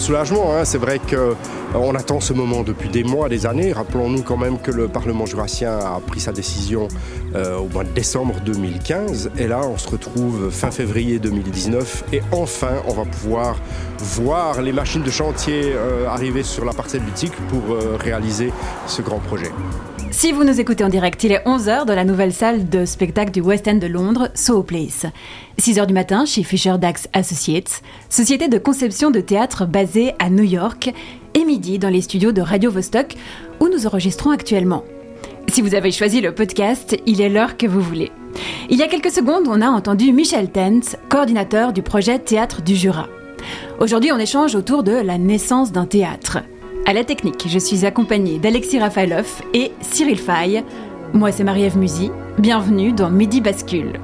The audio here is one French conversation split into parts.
soulagement. Hein. C'est vrai qu'on euh, attend ce moment depuis des mois, des années. Rappelons-nous quand même que le Parlement jurassien a pris sa décision euh, au mois de décembre 2015. Et là, on se retrouve fin février 2019. Et enfin, on va pouvoir voir les machines de chantier euh, arriver sur la parcelle boutique pour réaliser ce grand projet. Si vous nous écoutez en direct, il est 11h dans la nouvelle salle de spectacle du West End de Londres, Soho Place. 6h du matin chez Fisher Dax Associates, société de conception de théâtre basée à New York, et midi dans les studios de Radio Vostok, où nous enregistrons actuellement. Si vous avez choisi le podcast, il est l'heure que vous voulez. Il y a quelques secondes, on a entendu Michel Tens, coordinateur du projet Théâtre du Jura. Aujourd'hui, on échange autour de la naissance d'un théâtre. À la technique, je suis accompagnée d'Alexis Rafaelov et Cyril Fay. Moi, c'est Marie-Ève Musy. Bienvenue dans Midi Bascule.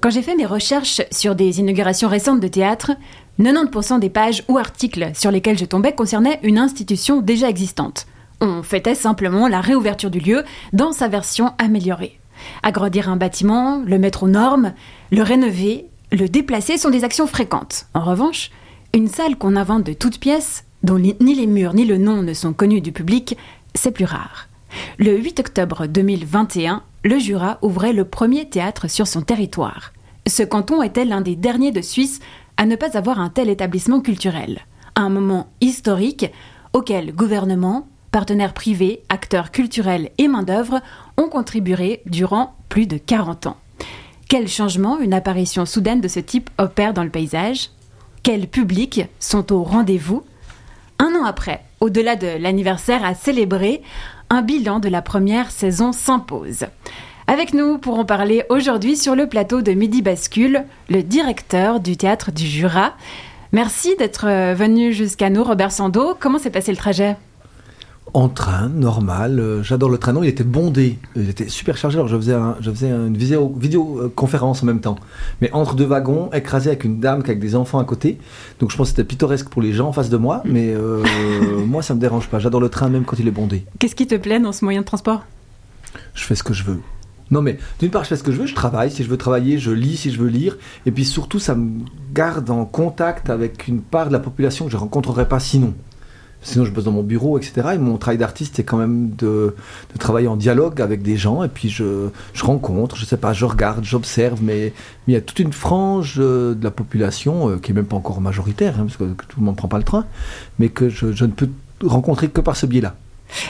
Quand j'ai fait mes recherches sur des inaugurations récentes de théâtre, 90% des pages ou articles sur lesquels je tombais concernaient une institution déjà existante. On fêtait simplement la réouverture du lieu dans sa version améliorée. Agrandir un bâtiment, le mettre aux normes, le rénover le déplacer sont des actions fréquentes. En revanche, une salle qu'on invente de toutes pièces, dont ni les murs ni le nom ne sont connus du public, c'est plus rare. Le 8 octobre 2021, le Jura ouvrait le premier théâtre sur son territoire. Ce canton était l'un des derniers de Suisse à ne pas avoir un tel établissement culturel. Un moment historique auquel gouvernement, partenaires privés, acteurs culturels et main-d'œuvre ont contribué durant plus de 40 ans. Quel changement une apparition soudaine de ce type opère dans le paysage? Quels publics sont au rendez-vous? Un an après, au-delà de l'anniversaire à célébrer, un bilan de la première saison s'impose. Avec nous pour parler aujourd'hui sur le plateau de Midi Bascule, le directeur du théâtre du Jura. Merci d'être venu jusqu'à nous, Robert Sando. Comment s'est passé le trajet? En train, normal. Euh, j'adore le train. Non, il était bondé. Il était super chargé. Alors je faisais, je faisais une vidéo, vidéoconférence en même temps. Mais entre deux wagons, écrasé avec une dame avec des enfants à côté. Donc je pense que c'était pittoresque pour les gens en face de moi. Mais euh, moi, ça me dérange pas. J'adore le train même quand il est bondé. Qu'est-ce qui te plaît dans ce moyen de transport? Je fais ce que je veux. Non, mais d'une part, je fais ce que je veux, je travaille. Si je veux travailler, je lis si je veux lire. Et puis surtout, ça me garde en contact avec une part de la population que je ne rencontrerais pas sinon. Sinon, je bosse dans mon bureau, etc. Et mon travail d'artiste, c'est quand même de, travailler en dialogue avec des gens. Et puis, je, rencontre, je sais pas, je regarde, j'observe. Mais, il y a toute une frange euh, de la population, euh, qui est même pas encore majoritaire, hein, parce que, tout le monde prend pas le train, mais que je ne peux rencontrer que par ce biais-là.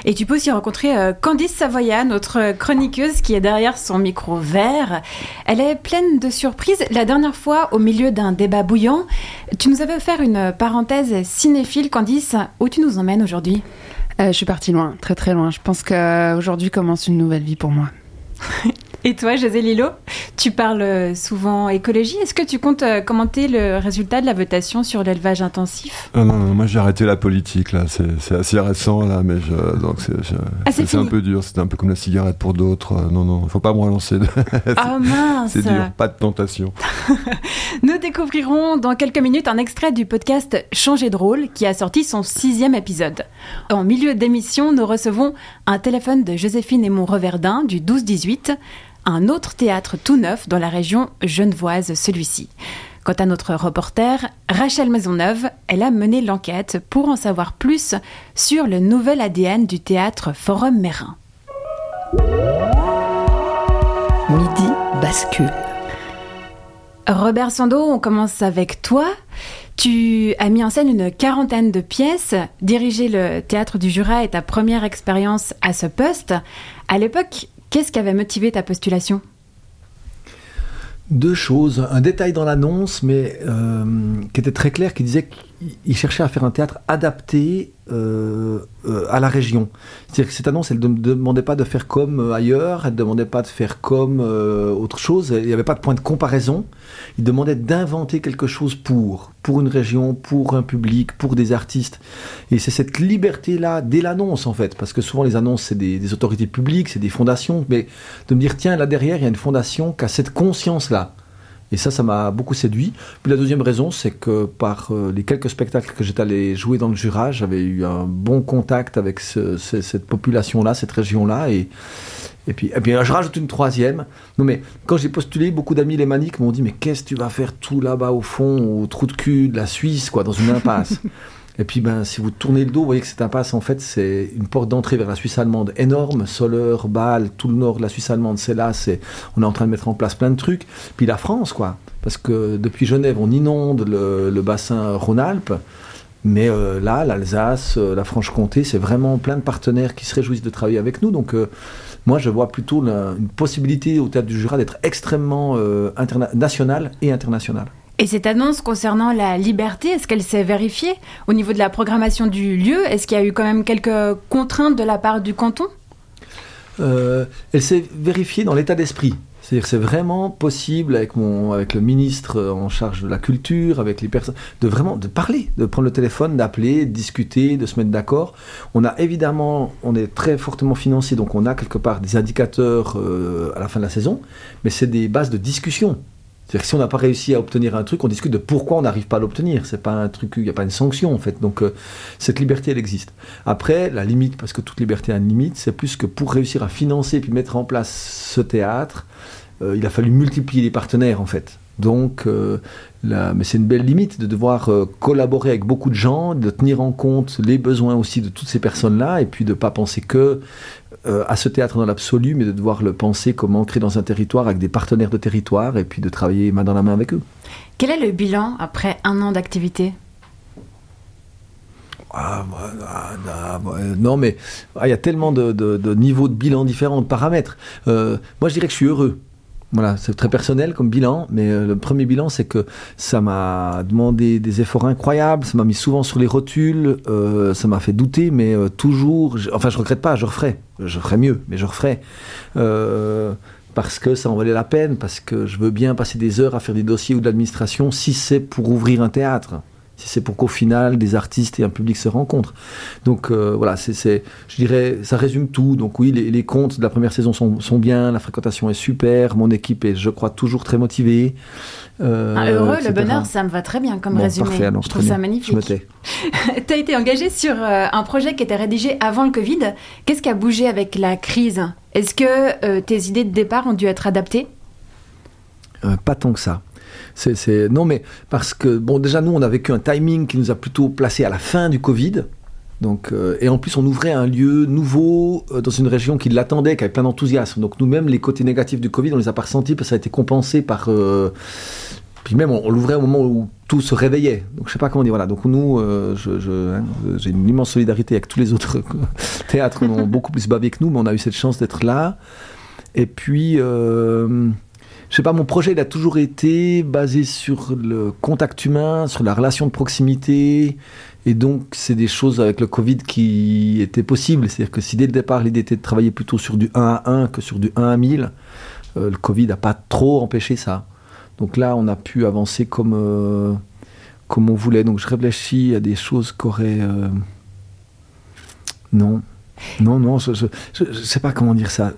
Et tu peux aussi rencontrer euh, Candice Savoya, notre chroniqueuse qui est derrière son micro vert. Elle est pleine de surprises. La dernière fois, au milieu d'un débat bouillant, tu nous avais offert une parenthèse cinéphile, Candice. Où tu nous emmènes aujourd'hui? Euh, Je suis partie loin, très très loin. Je pense qu'aujourd'hui commence une nouvelle vie pour moi. Et toi, José Lilo, tu parles souvent écologie. Est-ce que tu comptes euh, commenter le résultat de la votation sur l'élevage intensif? Ah Non, non, moi j'ai arrêté la politique là. C'est assez récent là, mais donc c'est ah, un peu dur. C'était un peu comme la cigarette pour d'autres. Euh, non, non, il faut pas me relancer. Ah mince C'est dur, pas de tentation. Nous découvrirons dans quelques minutes un extrait du podcast Changer de rôle qui a sorti son sixième épisode. En milieu d'émission, nous recevons un téléphone de Joséphine et mon Reverdin du 12-18 un autre théâtre tout neuf dans la région genevoise, celui-ci. Quant à notre reporter, Rachel Maisonneuve, elle a mené l'enquête pour en savoir plus sur le nouvel ADN du théâtre Forum Mérin. Midi bascule. Robert Sando, on commence avec toi. Tu as mis en scène une quarantaine de pièces. Diriger le théâtre du Jura est ta première expérience à ce poste. À l'époque, Qu'est-ce qui avait motivé ta postulation? Deux choses. Un détail dans l'annonce, mais euh, qui était très clair, qui disait qu'il cherchait à faire un théâtre adapté euh, euh, à la région. C'est-à-dire que cette annonce, elle ne demandait pas de faire comme ailleurs, elle ne demandait pas de faire comme autre chose, il n'y avait pas de point de comparaison. Il demandait d'inventer quelque chose pour, pour une région, pour un public, pour des artistes. Et c'est cette liberté-là, dès l'annonce en fait, parce que souvent les annonces, c'est des, des autorités publiques, c'est des fondations, mais de me dire, tiens, là derrière, il y a une fondation qui a cette conscience-là. Et ça, ça m'a beaucoup séduit. Puis la deuxième raison, c'est que par euh, les quelques spectacles que j'étais allé jouer dans le Jura, j'avais eu un bon contact avec cette population-là, cette région-là. Et, et, puis, et puis je rajoute une troisième. Non mais quand j'ai postulé, beaucoup d'amis lémaniques m'ont dit mais qu'est-ce que tu vas faire tout là-bas au fond, au trou de cul de la Suisse, quoi, dans une impasse? Et puis, ben, si vous tournez le dos, vous voyez que cette impasse, en fait, c'est une porte d'entrée vers la Suisse allemande énorme. Soleure, Bâle, tout le nord de la Suisse allemande, c'est là. C'est, on est en train de mettre en place plein de trucs. Puis la France, quoi. Parce que depuis Genève, on inonde le, bassin Rhône-Alpes. Mais euh, là, l'Alsace, euh, la Franche-Comté, c'est vraiment plein de partenaires qui se réjouissent de travailler avec nous. Donc, euh, moi, je vois plutôt une possibilité au Théâtre du Jura d'être extrêmement national et international. Et cette annonce concernant la liberté, est-ce qu'elle s'est vérifiée au niveau de la programmation du lieu? Est-ce qu'il y a eu quand même quelques contraintes de la part du canton? Euh, Elle s'est vérifiée dans l'état d'esprit. C'est-à-dire c'est vraiment possible avec, mon, avec le ministre en charge de la culture, avec les personnes, de vraiment de parler, de prendre le téléphone, d'appeler, de discuter, de se mettre d'accord. On a évidemment, on est très fortement financé, donc on a quelque part des indicateurs euh, à la fin de la saison, mais c'est des bases de discussion. C'est-à-dire que si on n'a pas réussi à obtenir un truc, on discute de pourquoi on n'arrive pas à l'obtenir. C'est pas un truc, il n'y a pas une sanction en fait. Donc euh, cette liberté, elle existe. Après, la limite, parce que toute liberté a une limite, c'est plus que pour réussir à financer puis mettre en place ce théâtre, euh, il a fallu multiplier les partenaires en fait. Donc, euh, mais c'est une belle limite de devoir collaborer avec beaucoup de gens, de tenir en compte les besoins aussi de toutes ces personnes-là, et puis de ne pas penser que euh, à ce théâtre dans l'absolu, mais de devoir le penser comme ancré dans un territoire avec des partenaires de territoire et puis de travailler main dans la main avec eux. Quel est le bilan après un an d'activité? Ah, ah, ah, non, mais il y a tellement de, niveaux de bilan différents, de paramètres. Euh, moi, je dirais que je suis heureux. Voilà, c'est très personnel comme bilan, mais euh, le premier bilan, c'est que ça m'a demandé des efforts incroyables, ça m'a mis souvent sur les rotules, euh, ça m'a fait douter, mais euh, toujours, enfin je regrette pas, je referai, je ferai mieux, mais je referai. parce que ça en valait la peine, parce que je veux bien passer des heures à faire des dossiers ou de l'administration si c'est pour ouvrir un théâtre si c'est pour qu'au final des artistes et un public se rencontrent. Donc euh, voilà, c'est, je dirais, ça résume tout. Donc oui, les, comptes de la première saison sont, sont, bien, la fréquentation est super, mon équipe est, je crois, toujours très motivée. Euh, ah, heureux, le bonheur, ça me va très bien comme résumé. Parfait, je trouve ça magnifique. tu as été engagé sur euh, un projet qui était rédigé avant le Covid. Qu'est-ce qui a bougé avec la crise? Est-ce que tes idées de départ ont dû être adaptées? Pas tant que ça. Non, mais parce que, bon, déjà, nous, on a vécu un timing qui nous a plutôt placé à la fin du Covid. Donc, euh, et en plus, on ouvrait un lieu nouveau euh, dans une région qui l'attendait, qui avait plein d'enthousiasme. Donc, nous-mêmes, les côtés négatifs du Covid, on les a pas ressentis parce que ça a été compensé par. Euh, puis même, on, l'ouvrait au moment où tout se réveillait. Donc, je sais pas comment dire. Voilà. Donc, nous, je, hein, j'ai une immense solidarité avec tous les autres théâtres qui ont beaucoup plus bavé que nous, mais on a eu cette chance d'être là. Et puis je sais pas, mon projet, il a toujours été basé sur le contact humain, sur la relation de proximité. Et donc, c'est des choses avec le Covid qui étaient possibles. C'est-à-dire que si dès le départ, l'idée était de travailler plutôt sur du 1 à 1 que sur du 1 à 1000, euh, le Covid n'a pas trop empêché ça. Donc là, on a pu avancer comme, euh, comme on voulait. Donc je réfléchis à des choses qu'aurait... Euh, non. Non, non, je ne sais pas comment dire ça.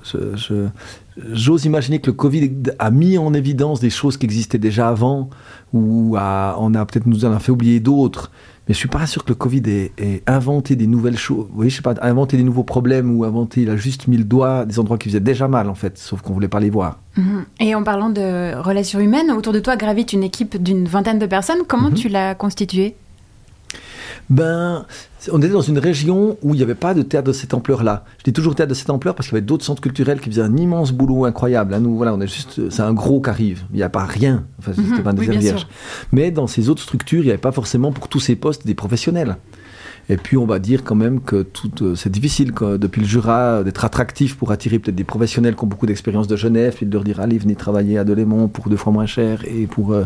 J'ose imaginer que le Covid a mis en évidence des choses qui existaient déjà avant, ou on a peut-être nous en a fait oublier d'autres. Mais je suis pas sûr que le Covid ait, inventé des nouvelles choses. Vous voyez, je sais pas, inventé des nouveaux problèmes ou inventé, il a juste mis le doigt des endroits qui faisaient déjà mal en fait, sauf qu'on voulait pas les voir. Mhm. Et en parlant de relations humaines, autour de toi gravite une équipe d'une vingtaine de personnes. Comment mhm. tu l'as constituée? Ben, on était dans une région où il n'y avait pas de théâtre de cette ampleur-là. Je dis toujours théâtre de cette ampleur parce qu'il y avait d'autres centres culturels qui faisaient un immense boulot incroyable. Là, nous, voilà, on est juste, c'est un gros qui arrive. Il n'y a pas rien. Enfin, c'était mhm. pas des Mais dans ces autres structures, il n'y avait pas forcément pour tous ces postes des professionnels. Et puis on va dire quand même que euh, c'est difficile depuis le Jura d'être attractif pour attirer peut-être des professionnels qui ont beaucoup d'expérience de Genève et de leur dire allez venez travailler à Delémont pour deux fois moins cher et pour euh,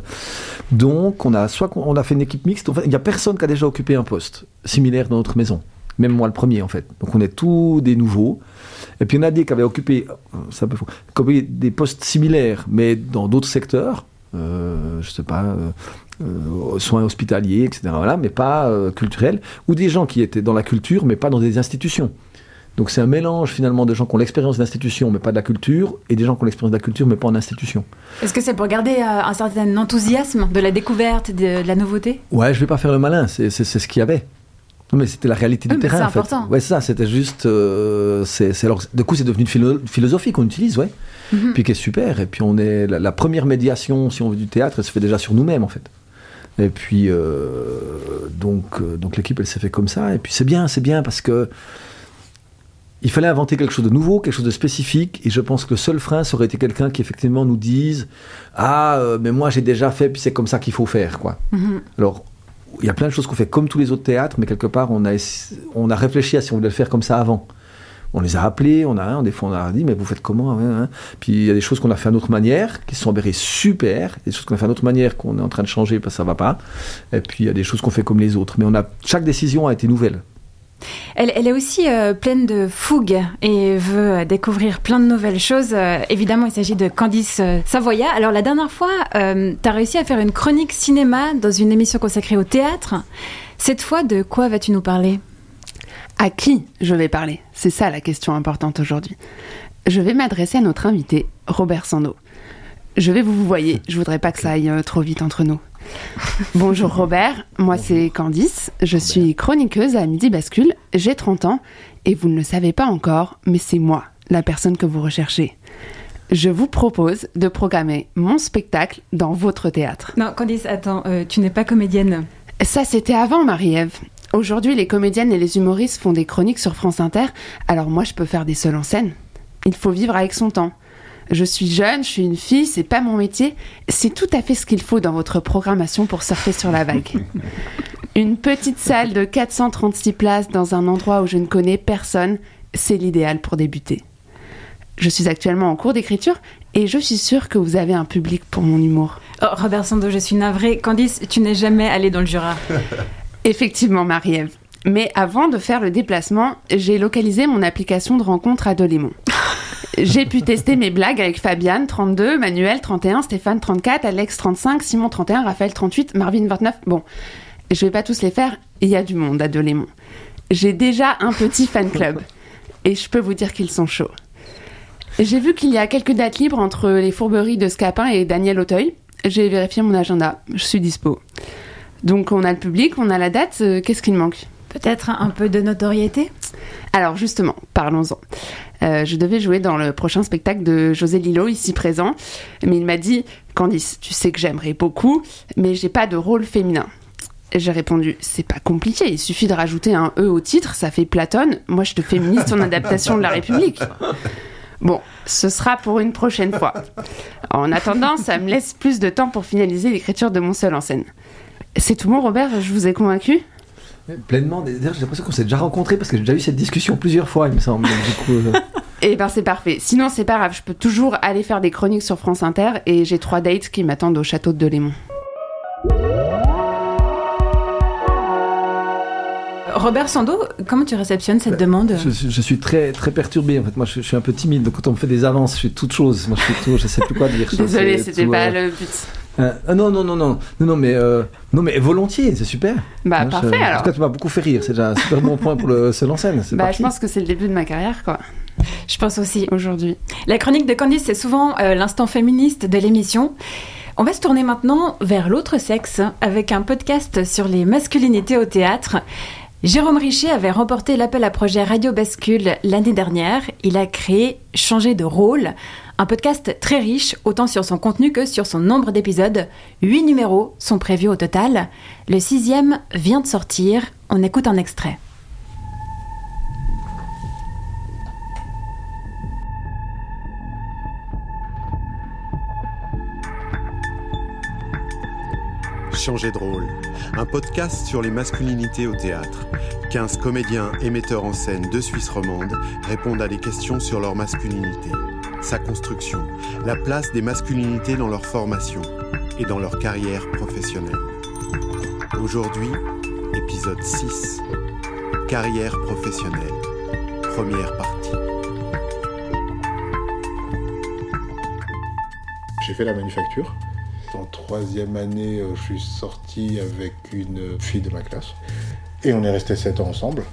donc on a soit on a fait une équipe mixte. il n'y a personne qui a déjà occupé un poste similaire dans notre maison. Même moi le premier en fait. Donc on est tous des nouveaux. Et puis en a des qui avaient occupé, ça un peu des postes similaires, mais dans d'autres secteurs. Euh, je sais pas, euh, euh, soins hospitaliers, etc. Voilà, mais pas culturels. Ou des gens qui étaient dans la culture, mais pas dans des institutions. Donc c'est un mélange finalement de gens qui ont l'expérience d'institution mais pas de la culture et des gens qui ont l'expérience de la culture mais pas en institution. Est-ce que c'est pour garder un certain enthousiasme de la découverte, de, la nouveauté? Ouais, je vais pas faire le malin, c'est ce qu'il y avait. Non, mais c'était la réalité du terrain. C'est important. Ouais, c'est ça. C'était juste. Euh, c'est, alors, du coup, c'est devenu une philosophie qu'on utilise, ouais. Mhm. Puis qui est super. Et puis, on est la, première médiation, si on veut, du théâtre, elle se fait déjà sur nous-mêmes, en fait. Et puis, euh, donc, euh, donc l'équipe, elle s'est fait comme ça. Et puis, c'est bien, c'est bien parce que il fallait inventer quelque chose de nouveau, quelque chose de spécifique, et je pense que le seul frein, ça aurait été quelqu'un qui effectivement nous dise Ah, mais moi j'ai déjà fait, puis c'est comme ça qu'il faut faire. quoi. Mhm. Alors, il y a plein de choses qu'on fait comme tous les autres théâtres, mais quelque part, on a, on a réfléchi à si on voulait le faire comme ça avant. On les a appelés, on a, des fois, on a dit, mais vous faites comment hein, hein. Puis il y a des choses qu'on a fait à notre manière, qui sont avérées super, des choses qu'on a fait à notre manière, qu'on est en train de changer parce que ça va pas. Et puis il y a des choses qu'on fait comme les autres. Mais on a, chaque décision a été nouvelle. Elle, est aussi euh, pleine de fougue et veut découvrir plein de nouvelles choses. Euh, évidemment, il s'agit de Candice euh, Savoya. Alors, la dernière fois, tu as réussi à faire une chronique cinéma dans une émission consacrée au théâtre. Cette fois, de quoi vas-tu nous parler? À qui je vais parler? C'est ça la question importante aujourd'hui. Je vais m'adresser à notre invité, Robert Sando. Je vais vous vous voyez, je voudrais pas que ça aille trop vite entre nous. Bonjour Robert, moi c'est Candice, je suis chroniqueuse à Midi Bascule, j'ai 30 ans et vous ne le savez pas encore, mais c'est moi, la personne que vous recherchez. Je vous propose de programmer mon spectacle dans votre théâtre. Non, Candice, attends, euh, tu n'es pas comédienne. Ça c'était avant Marie-Ève. Aujourd'hui, les comédiennes et les humoristes font des chroniques sur France Inter, alors moi je peux faire des seuls en scène. Il faut vivre avec son temps. Je suis jeune, je suis une fille, c'est pas mon métier. C'est tout à fait ce qu'il faut dans votre programmation pour surfer sur la vague. Une petite salle de 436 places dans un endroit où je ne connais personne, c'est l'idéal pour débuter. Je suis actuellement en cours d'écriture et je suis sûre que vous avez un public pour mon humour. Oh, Robert Sando, je suis navrée. Candice, tu n'es jamais allée dans le Jura. Effectivement, Marie-Ève. Mais avant de faire le déplacement, j'ai localisé mon application de rencontre à Dolémon. J'ai pu tester mes blagues avec Fabiane, 32, Manuel, 31, Stéphane, 34, Alex, 35, Simon, 31, Raphaël, 38, Marvin, 29. Bon, je vais pas tous les faire, il y a du monde à Delémont. J'ai déjà un petit fan club et je peux vous dire qu'ils sont chauds. J'ai vu qu'il y a quelques dates libres entre les fourberies de Scapin et Daniel Auteuil. J'ai vérifié mon agenda, je suis dispo. Donc on a le public, on a la date, euh, qu'est-ce qu'il manque Peut-être un peu de notoriété Alors justement, parlons-en. Euh, je devais jouer dans le prochain spectacle de José Lillo, ici présent, mais il m'a dit Candice, tu sais que j'aimerais beaucoup, mais j'ai pas de rôle féminin. J'ai répondu C'est pas compliqué, il suffit de rajouter un E au titre, ça fait Platon. Moi, je te féministe en adaptation de la République. Bon, ce sera pour une prochaine fois. En attendant, ça me laisse plus de temps pour finaliser l'écriture de mon seul en scène. C'est tout bon, Robert Je vous ai convaincu Pleinement. D'ailleurs, j'ai l'impression qu'on s'est déjà rencontrés parce que j'ai déjà eu cette discussion plusieurs fois, il me semble. Euh. Eh ben c'est parfait. Sinon, c'est pas grave. Je peux toujours aller faire des chroniques sur France Inter et j'ai trois dates qui m'attendent au château de Delémont. Robert Sando, comment tu réceptionnes cette ben, demande je, suis très très perturbé. En fait, moi, je, suis un peu timide. Donc, quand on me fait des avances, je suis toute chose. Moi, je suis tout. Je sais plus quoi dire. Désolé, c'était pas euh, le but. Euh, non, non, non, non, non, non, mais euh, non, mais volontiers, c'est super. Bah parfait alors. En tout cas, tu m'as beaucoup fait rire. C'est déjà un super bon point pour le seul en scène. Bah, je pense que c'est le début de ma carrière, quoi. Je pense aussi aujourd'hui. La chronique de Candice, c'est souvent l'instant féministe de l'émission. On va se tourner maintenant vers l'autre sexe avec un podcast sur les masculinités au théâtre. Jérôme Richer avait remporté l'appel à projet Radio Bascule l'année dernière. Il a créé Changer de rôle, un podcast très riche, autant sur son contenu que sur son nombre d'épisodes. Huit numéros sont prévus au total. Le sixième vient de sortir. On écoute un extrait. Changer de rôle, un podcast sur les masculinités au théâtre. 15 comédiens et metteurs en scène de Suisse romande répondent à des questions sur leur masculinité sa construction, la place des masculinités dans leur formation et dans leur carrière professionnelle. Aujourd'hui, épisode 6. Carrière professionnelle. Première partie. J'ai fait la manufacture. En troisième année, euh, je suis sorti avec une fille de ma classe. Et on est resté sept ans ensemble.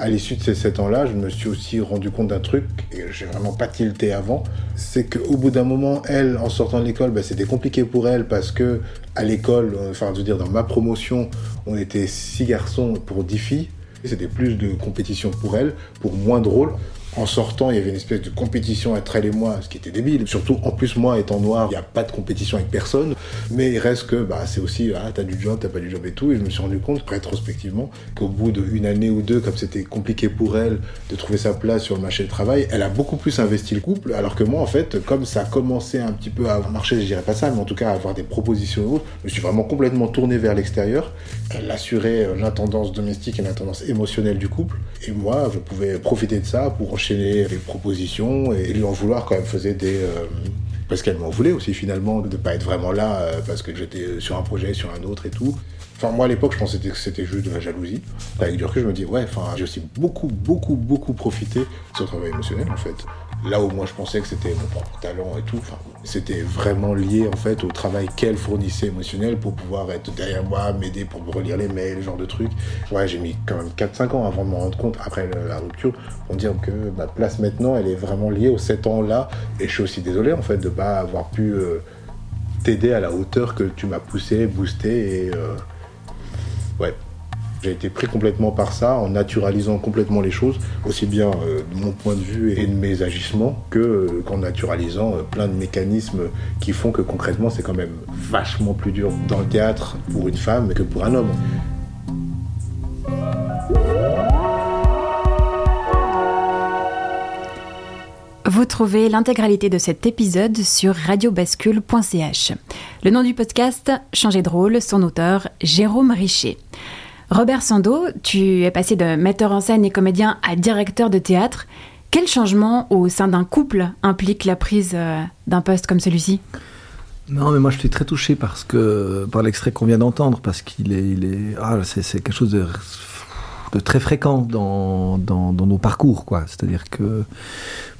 À l'issue de ces sept ans-là, je me suis aussi rendu compte d'un truc, et j'ai vraiment pas tilté avant, c'est qu'au bout d'un moment, elle, en sortant de l'école, bah, c'était compliqué pour elle parce que à l'école, enfin, je veux dire, dans ma promotion, on était six garçons pour dix filles. C'était plus de compétition pour elle, pour moins de rôles. En sortant, il y avait une espèce de compétition entre elle et moi, ce qui était débile. Surtout, en plus, moi étant noir, il n'y a pas de compétition avec personne. Mais il reste que bah, c'est aussi, ah, t'as du job, t'as pas du job et tout. Et je me suis rendu compte, rétrospectivement, qu'au bout d'une année ou deux, comme c'était compliqué pour elle de trouver sa place sur le marché du travail, elle a beaucoup plus investi le couple. Alors que moi, en fait, comme ça a commencé un petit peu à marcher, je dirais pas ça, mais en tout cas à avoir des propositions autres, je me suis vraiment complètement tourné vers l'extérieur. Elle assurait l'intendance domestique et l'intendance émotionnelle du couple. Et moi, je pouvais profiter de ça pour enchaîner les propositions et lui en vouloir quand elle faisait des... Euh, parce qu'elle m'en voulait aussi finalement de ne pas être vraiment là euh, parce que j'étais sur un projet, sur un autre et tout. Enfin, moi à l'époque, je pensais que c'était juste de la jalousie. Avec du recul, je me dis, ouais, enfin, j'ai aussi beaucoup, beaucoup, beaucoup profité de ce travail émotionnel en fait là où moi je pensais que c'était mon propre talent et tout, c'était vraiment lié en fait au travail qu'elle fournissait émotionnel pour pouvoir être derrière moi, m'aider pour me relire les mails, ce genre de trucs. Ouais, j'ai mis quand même 4-5 ans avant de me rendre compte, après la rupture, pour dire que ma place maintenant, elle est vraiment liée aux 7 ans là. Et je suis aussi désolé en fait de pas avoir pu euh, t'aider à la hauteur que tu m'as poussé, boosté et euh. J'ai été pris complètement par ça, en naturalisant complètement les choses, aussi bien euh, de mon point de vue et de mes agissements, euh, qu'en naturalisant euh, plein de mécanismes qui font que concrètement c'est quand même vachement plus dur dans le théâtre pour une femme que pour un homme. Vous trouvez l'intégralité de cet épisode sur radiobascule.ch. Le nom du podcast, Changer de rôle, son auteur, Jérôme Richer. Robert Sando, tu es passé de metteur en scène et comédien à directeur de théâtre. Quel changement au sein d'un couple implique la prise euh, d'un poste comme celui-ci? Non, mais moi je suis très touché parce que par l'extrait qu'on vient d'entendre, parce qu'il est, ah, c'est, quelque chose de, très fréquent dans, dans, nos parcours, quoi. C'est-à-dire que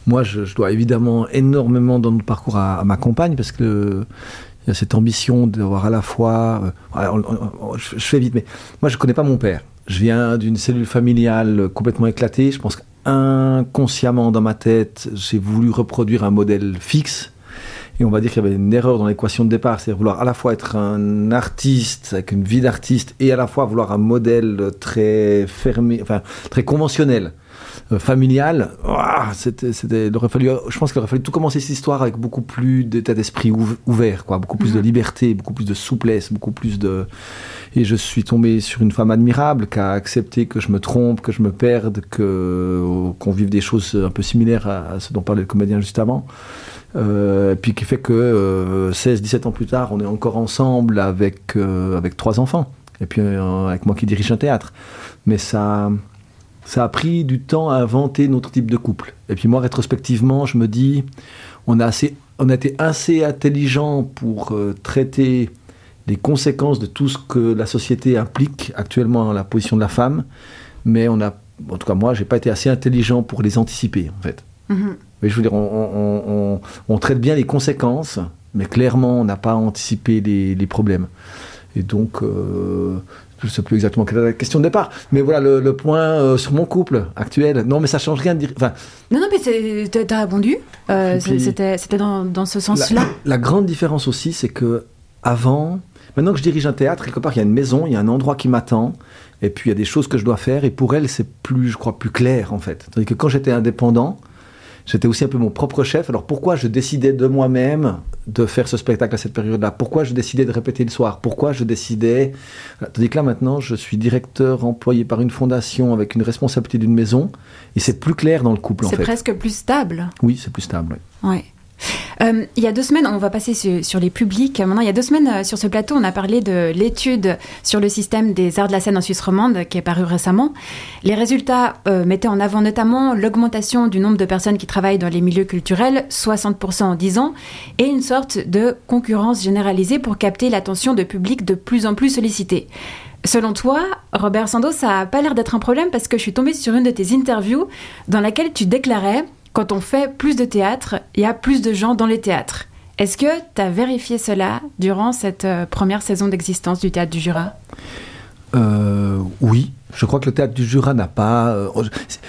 moi, je, dois évidemment énormément dans notre parcours à ma compagne, parce que cette ambition d'avoir à la fois. Euh, je, fais vite, mais moi je connais pas mon père. Je viens d'une cellule familiale complètement éclatée. Je pense qu'inconsciemment dans ma tête, j'ai voulu reproduire un modèle fixe. Et on va dire qu'il y avait une erreur dans l'équation de départ, c'est vouloir à la fois être un artiste avec une vie d'artiste et à la fois vouloir un modèle très fermé, enfin très conventionnel. Euh, familiale, c'était, c'était, fallu, je pense qu'il aurait fallu tout commencer cette histoire avec beaucoup plus d'état d'esprit ouvert, quoi, beaucoup plus de mhm. liberté, beaucoup plus de souplesse, beaucoup plus de. Et je suis tombé sur une femme admirable qui a accepté que je me trompe, que je me perde, que qu'on vive des choses un peu similaires à, ce dont parlait le comédien juste avant. Euh, puis qui fait que 16-17 euh, ans plus tard, on est encore ensemble avec, avec trois enfants. Et puis avec moi qui dirige un théâtre. Mais ça, ça a pris du temps à inventer notre type de couple. Et puis moi, rétrospectivement, je me dis, on a, assez, on a été assez intelligent pour euh, traiter les conséquences de tout ce que la société implique actuellement dans la position de la femme, mais on a, en tout cas moi, j'ai pas été assez intelligent pour les anticiper, en fait. Mm-hmm. Mais je veux dire, on, on, traite bien les conséquences, mais clairement, on n'a pas anticipé les, les, problèmes. Et donc, euh, je ne sais plus exactement quelle est la question de départ, mais voilà le, point euh, sur mon couple actuel. Non, mais ça change rien de dire. Enfin, non, non, mais tu as répondu. Euh, c'était dans, dans, ce sens-là. La, grande différence aussi, c'est que avant, maintenant que je dirige un théâtre, quelque part, il y a une maison, il y a un endroit qui m'attend, et puis il y a des choses que je dois faire, et pour elle, c'est plus, je crois, plus clair en fait. Tandis que quand j'étais indépendant, J'étais aussi un peu mon propre chef. Alors pourquoi je décidais de moi-même de faire ce spectacle à cette période-là? Pourquoi je décidais de répéter le soir? Pourquoi je décidais... Tandis que là maintenant, je suis directeur employé par une fondation avec une responsabilité d'une maison. Et c'est plus clair dans le couple en fait. C'est presque plus stable. Oui, c'est plus stable. Oui. Ouais. Euh, il y a deux semaines, on va passer sur, les publics. Maintenant, il y a deux semaines, euh, sur ce plateau, on a parlé de l'étude sur le système des arts de la scène en Suisse romande qui est paru récemment. Les résultats euh, mettaient en avant notamment l'augmentation du nombre de personnes qui travaillent dans les milieux culturels, 60% en 10 ans, et une sorte de concurrence généralisée pour capter l'attention de publics de plus en plus sollicités. Selon toi, Robert Sando, ça n'a pas l'air d'être un problème parce que je suis tombée sur une de tes interviews dans laquelle tu déclarais quand on fait plus de théâtre, il y a plus de gens dans les théâtres. Est-ce que tu as vérifié cela durant cette euh, première saison d'existence du Théâtre du Jura? Euh, Oui, je crois que le Théâtre du Jura n'a pas... Euh,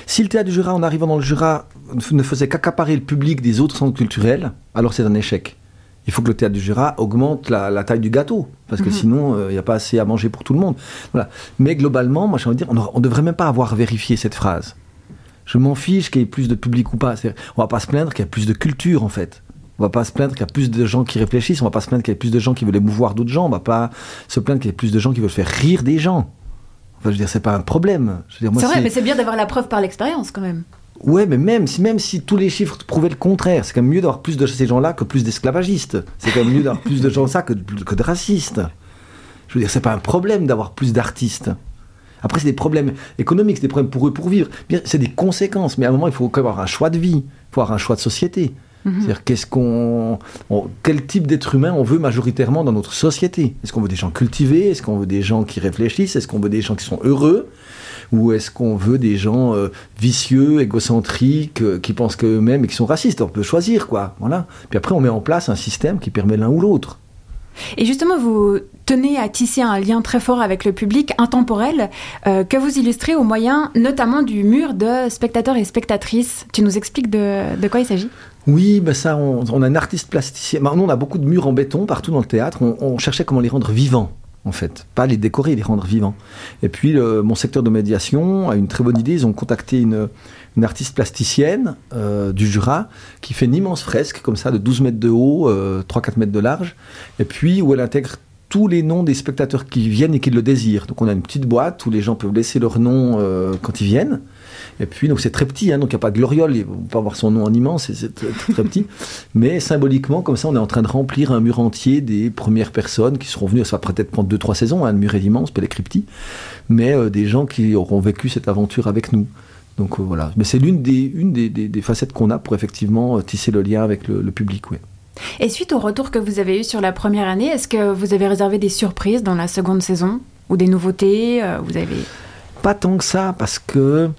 si le Théâtre du Jura, en arrivant dans le Jura, ne faisait qu'accaparer le public des autres centres culturels, alors c'est un échec. Il faut que le Théâtre du Jura augmente la, taille du gâteau, parce que mhm. sinon, il n'y a pas assez à manger pour tout le monde. Voilà. Mais globalement, moi, j'ai envie de dire, on ne devrait même pas avoir vérifié cette phrase. Je m'en fiche qu'il y ait plus de public ou pas. On va pas se plaindre qu'il y a plus de culture, en fait. On va pas se plaindre qu'il y a plus de gens qui réfléchissent, on va pas se plaindre qu'il y a plus de gens qui veulent émouvoir d'autres gens, on va pas se plaindre qu'il y ait plus de gens qui veulent faire rire des gens. Enfin, je veux dire, c'est pas un problème. C'est vrai, mais c'est bien d'avoir la preuve par l'expérience quand même. Ouais, mais même si, même si tous les chiffres prouvaient le contraire, c'est quand même mieux d'avoir plus de ces gens-là que plus d'esclavagistes. C'est quand même mieux d'avoir plus de gens ça que, que de racistes. Je veux dire, c'est pas un problème d'avoir plus d'artistes. Après, c'est des problèmes économiques, c'est des problèmes pour eux pour vivre. C'est des conséquences, mais à un moment, il faut avoir un choix de vie, il faut avoir un choix de société. Mhm. C'est-à-dire qu'est-ce qu'on, quel type d'être humain on veut majoritairement dans notre société? Est-ce qu'on veut des gens cultivés? Est-ce qu'on veut des gens qui réfléchissent? Est-ce qu'on veut des gens qui sont heureux? Ou est-ce qu'on veut des gens euh, vicieux, égocentriques, euh, qui pensent qu'eux-mêmes et qui sont racistes? On peut choisir, quoi. Voilà. Puis après, on met en place un système qui permet l'un ou l'autre. Et justement, vous tenez à tisser un lien très fort avec le public intemporel euh, que vous illustrez au moyen notamment du mur de spectateurs et spectatrices. Tu nous expliques de, quoi il s'agit? Oui, ben ça, on, a un artiste plasticien. Maintenant, on a beaucoup de murs en béton partout dans le théâtre. On, cherchait comment les rendre vivants, en fait. Pas les décorer, les rendre vivants. Et puis, mon secteur de médiation a une très bonne idée. Ils ont contacté une, une artiste plasticienne euh, du Jura qui fait une immense fresque comme ça de 12 mètres de haut, 3-4 euh, mètres de large, et puis où elle intègre tous les noms des spectateurs qui viennent et qui le désirent. Donc on a une petite boîte où les gens peuvent laisser leur nom euh, quand ils viennent. Et puis, donc c'est très petit, hein, donc il n'y a pas de gloriole, il ne pas avoir son nom en immense, c'est très, petit. Mais symboliquement, comme ça, on est en train de remplir un mur entier des premières personnes qui seront venues, ça va peut-être prendre 2-3 saisons, hein, le mur est immense, les mais des gens qui auront vécu cette aventure avec nous. Donc euh, voilà, mais c'est l'une des, une des, facettes qu'on a pour effectivement euh, tisser le lien avec le, public. Oui. Et suite au retour que vous avez eu sur la première année, est-ce que vous avez réservé des surprises dans la seconde saison ou des nouveautés euh, Vous avez pas tant que ça parce que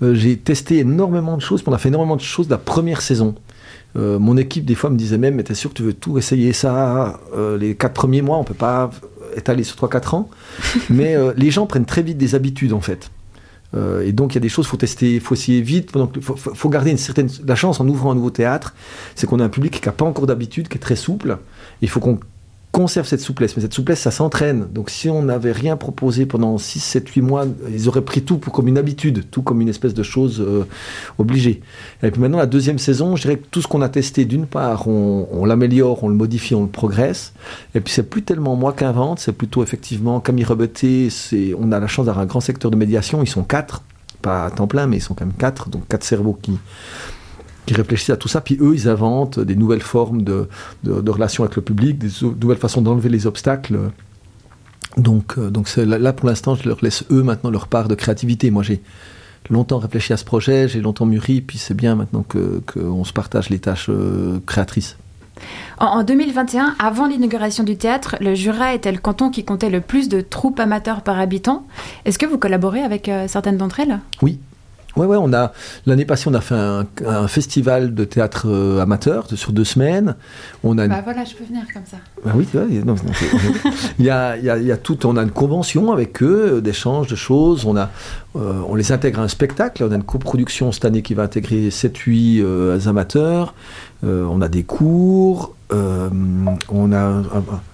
j'ai testé énormément de choses. On a fait énormément de choses la première saison. mon équipe des fois me disait même, mais t'es sûr que tu veux tout essayer ça Les quatre premiers mois, on peut pas étaler sur 3-4 ans. mais les gens prennent très vite des habitudes en fait. Euh, et donc il y a des choses, faut tester, faut essayer vite. Donc faut, faut, garder une certaine la chance en ouvrant un nouveau théâtre, c'est qu'on a un public qui n'a pas encore d'habitude, qui est très souple. Il faut qu'on conserve cette souplesse. Mais cette souplesse, ça s'entraîne. Donc si on n'avait rien proposé pendant 6, 7, 8 mois, ils auraient pris tout pour, comme une habitude, tout comme une espèce de chose euh, obligée. Et puis maintenant, la deuxième saison, je dirais que tout ce qu'on a testé, d'une part, on, l'améliore, on le modifie, on le progresse. Et puis c'est plus tellement moi qui invente, c'est plutôt effectivement Camille Rebeté, on a la chance d'avoir un grand secteur de médiation, ils sont quatre, pas à temps plein, mais ils sont quand même quatre, donc quatre cerveaux qui qui réfléchissent à tout ça, puis eux, ils inventent des nouvelles formes de, de, relations avec le public, des nouvelles façons d'enlever les obstacles. Donc, euh, donc là, pour l'instant, je leur laisse eux maintenant leur part de créativité. Moi, j'ai longtemps réfléchi à ce projet, j'ai longtemps mûri, puis c'est bien maintenant qu'on se partage les tâches euh, créatrices. En 2021, avant l'inauguration du théâtre, le Jura était le canton qui comptait le plus de troupes amateurs par habitant. Est-ce que vous collaborez avec euh, certaines d'entre elles? Oui, Ouais, ouais, on a l'année passée, on a fait un, festival de théâtre euh, amateur sur deux semaines. On a bah voilà, je peux venir comme ça. Bah oui, tu vois, il y a, il y, a, il y a tout, on a une convention avec eux, euh, d'échange de choses. On a, euh, on les intègre à un spectacle. On a une coproduction cette année qui va intégrer 7-8 amateurs. on a des cours. on a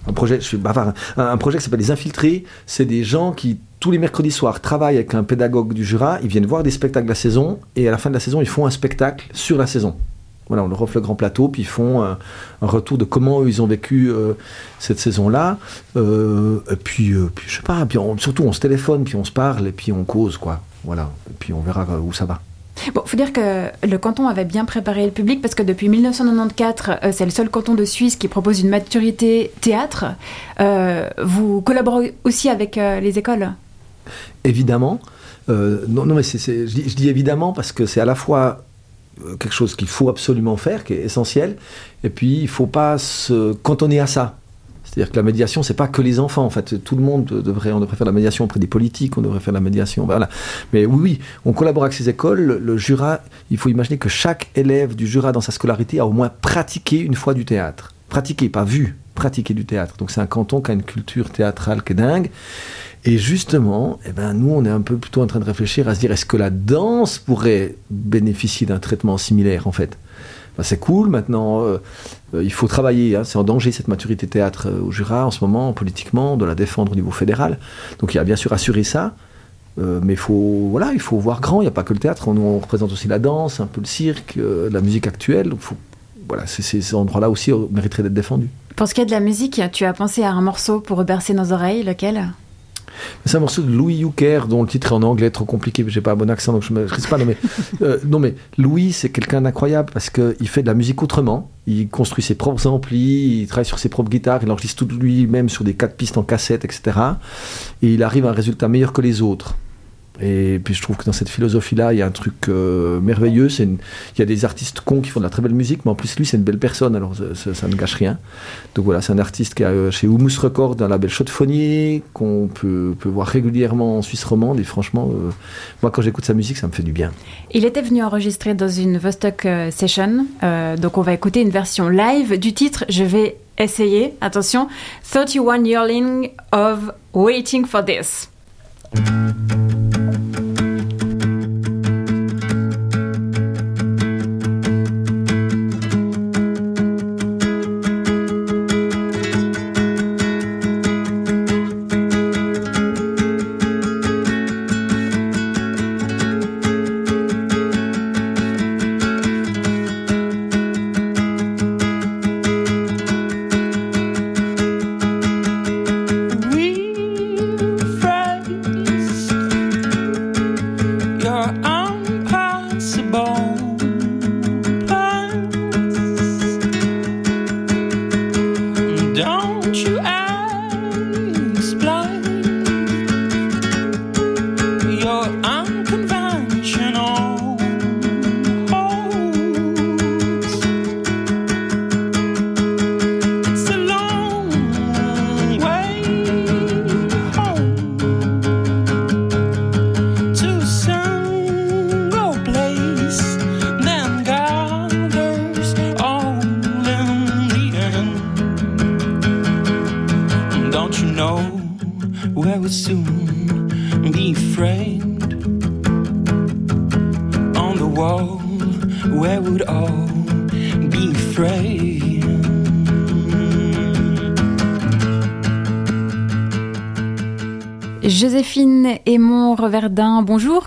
un, projet, je suis bavard, un projet qui s'appelle Les Infiltrés. C'est des gens qui tous les mercredis soirs, travaillent avec un pédagogue du Jura, ils viennent voir des spectacles de la saison, et à la fin de la saison, ils font un spectacle sur la saison. Voilà, on leur offre le grand plateau, puis ils font un, retour de comment ils ont vécu euh, cette saison-là. Euh, puis, euh, puis, je sais pas, puis surtout on se téléphone, puis on se parle, et puis on cause, quoi. Voilà, et puis on verra où ça va. Bon, faut dire que le canton avait bien préparé le public parce que depuis 1994, c'est le seul canton de Suisse qui propose une maturité théâtre. vous collaborez aussi avec les écoles? Évidemment. Euh, non, mais je, dis, évidemment parce que c'est à la fois euh, quelque chose qu'il faut absolument faire, qui est essentiel, et puis il ne faut pas se cantonner à ça. C'est-à-dire que la médiation, c'est pas que les enfants. En fait, tout le monde devrait, faire la médiation auprès des politiques, on devrait faire la médiation. Voilà. Mais oui, oui, on collabore avec ces écoles. Le Jura, il faut imaginer que chaque élève du Jura dans sa scolarité a au moins pratiqué une fois du théâtre. Pratiqué, pas vu, pratiqué du théâtre. Donc c'est un canton qui a une culture théâtrale qui est dingue. Et justement, eh ben, nous, on est un peu plutôt en train de réfléchir à se dire est-ce que la danse pourrait bénéficier d'un traitement similaire, en fait? Ben, C'est cool, maintenant, euh, euh, il faut travailler. Hein. c'est en danger, cette maturité théâtre euh, au Jura, en ce moment, politiquement, de la défendre au niveau fédéral. Donc il y a bien sûr assuré ça. mais faut, voilà, il faut voir grand, il n'y a pas que le théâtre, on représente aussi la danse, un peu le cirque, la musique actuelle. Faut, voilà, ces endroits-là aussi mériteraient d'être défendus. Pour ce qui est de la musique, tu as pensé à un morceau pour bercer nos oreilles, lequel? C'est un morceau de Louis Yucker, dont le titre est en anglais trop compliqué, j'ai pas un bon accent, donc je ne risque pas. Non mais, euh, Louis, c'est quelqu'un d'incroyable parce qu'il fait de la musique autrement. Il construit ses propres amplis, il travaille sur ses propres guitares, il enregistre tout lui-même sur des quatre pistes en cassette, etc. Et il arrive à un résultat meilleur que les autres. Et puis je trouve que dans cette philosophie-là, il y a un truc euh, merveilleux. Il y a des artistes cons qui font de la très belle musique, mais en plus lui, c'est une belle personne, alors ça, ne gâche rien. Donc voilà, c'est un artiste qui a euh, chez Humus Records un label chaudefonnier qu'on peut, peut, voir régulièrement en Suisse romande. Et franchement, euh, moi quand j'écoute sa musique, ça me fait du bien. Il était venu enregistrer dans une Vostok Session. donc on va écouter une version live du titre. Je vais essayer. Attention, 31 Yearling of Waiting for This.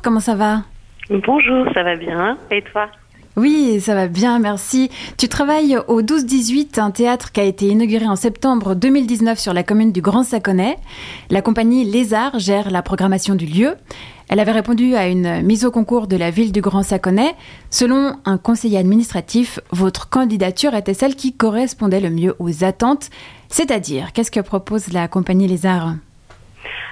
Bonjour, comment ça va Bonjour, ça va bien. Et toi oui, ça va bien, merci. Tu travailles au 12-18, un théâtre qui a été inauguré en septembre 2019 sur la commune du Grand Saconnet. La compagnie Lézard gère la programmation du lieu. Elle avait répondu à une mise au concours de la ville du Grand Saconnet. Selon un conseiller administratif, votre candidature était celle qui correspondait le mieux aux attentes. C'est-à-dire, qu'est-ce que propose la compagnie Lézard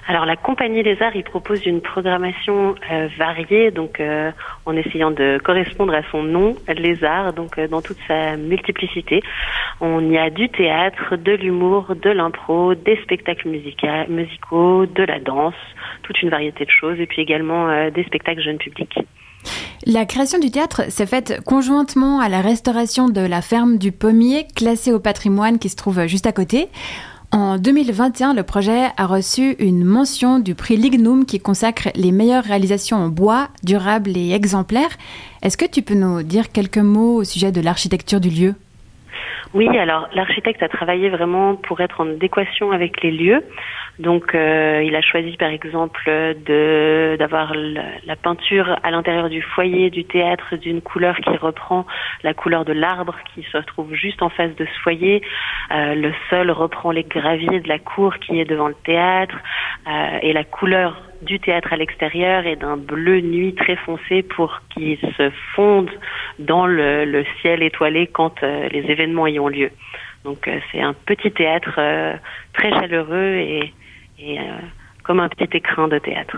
alors la compagnie Les Arts, il propose une programmation euh, variée, donc euh, en essayant de correspondre à son nom, Les Arts, donc euh, dans toute sa multiplicité. On y a du théâtre, de l'humour, de l'impro, des spectacles musicaux, de la danse, toute une variété de choses, et puis également des spectacles jeunes publics. La création du théâtre s'est faite conjointement à la restauration de la ferme du Pommier, classée au patrimoine qui se trouve juste à côté. En 2021, le projet a reçu une mention du prix Lignum qui consacre les meilleures réalisations en bois, durables et exemplaires. Est-ce que tu peux nous dire quelques mots au sujet de l'architecture du lieu? Oui, alors l'architecte a travaillé vraiment pour être en adéquation avec les lieux. Donc, euh, il a choisi, par exemple, de d'avoir la peinture à l'intérieur du foyer du théâtre d'une couleur qui reprend la couleur de l'arbre qui se trouve juste en face de ce foyer. Euh, le sol reprend les graviers de la cour qui est devant le théâtre euh, et la couleur du théâtre à l'extérieur est d'un bleu nuit très foncé pour qu'il se fonde dans le, ciel étoilé quand les événements y ont lieu. Donc c'est un petit théâtre très chaleureux et et euh, comme un petit écran de théâtre.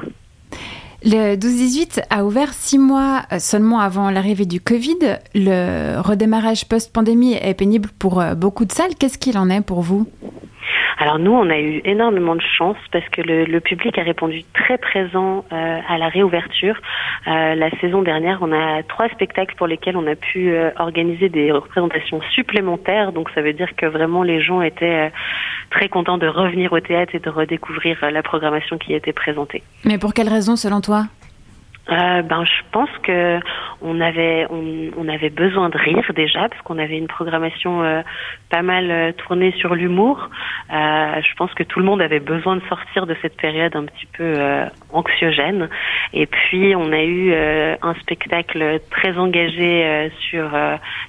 Le 12-18 a ouvert six mois euh, seulement avant l'arrivée du Covid. Le redémarrage post-pandémie est pénible pour euh, beaucoup de salles. Qu'est-ce qu'il en est pour vous? Alors nous, on a eu énormément de chance parce que le, public a répondu très présent euh, à la réouverture. Euh, la saison dernière, on a trois spectacles pour lesquels on a pu euh, organiser des représentations supplémentaires. Donc ça veut dire que vraiment les gens étaient très contents de revenir au théâtre et de redécouvrir la programmation qui était présentée. Mais pour quelle raison selon toi? Euh, ben, je pense que on avait on, avait besoin de rire déjà parce qu'on avait une programmation euh, pas mal euh, tournée sur l'humour. Je pense que tout le monde avait besoin de sortir de cette période un petit peu anxiogène. Et puis on a eu un spectacle très engagé sur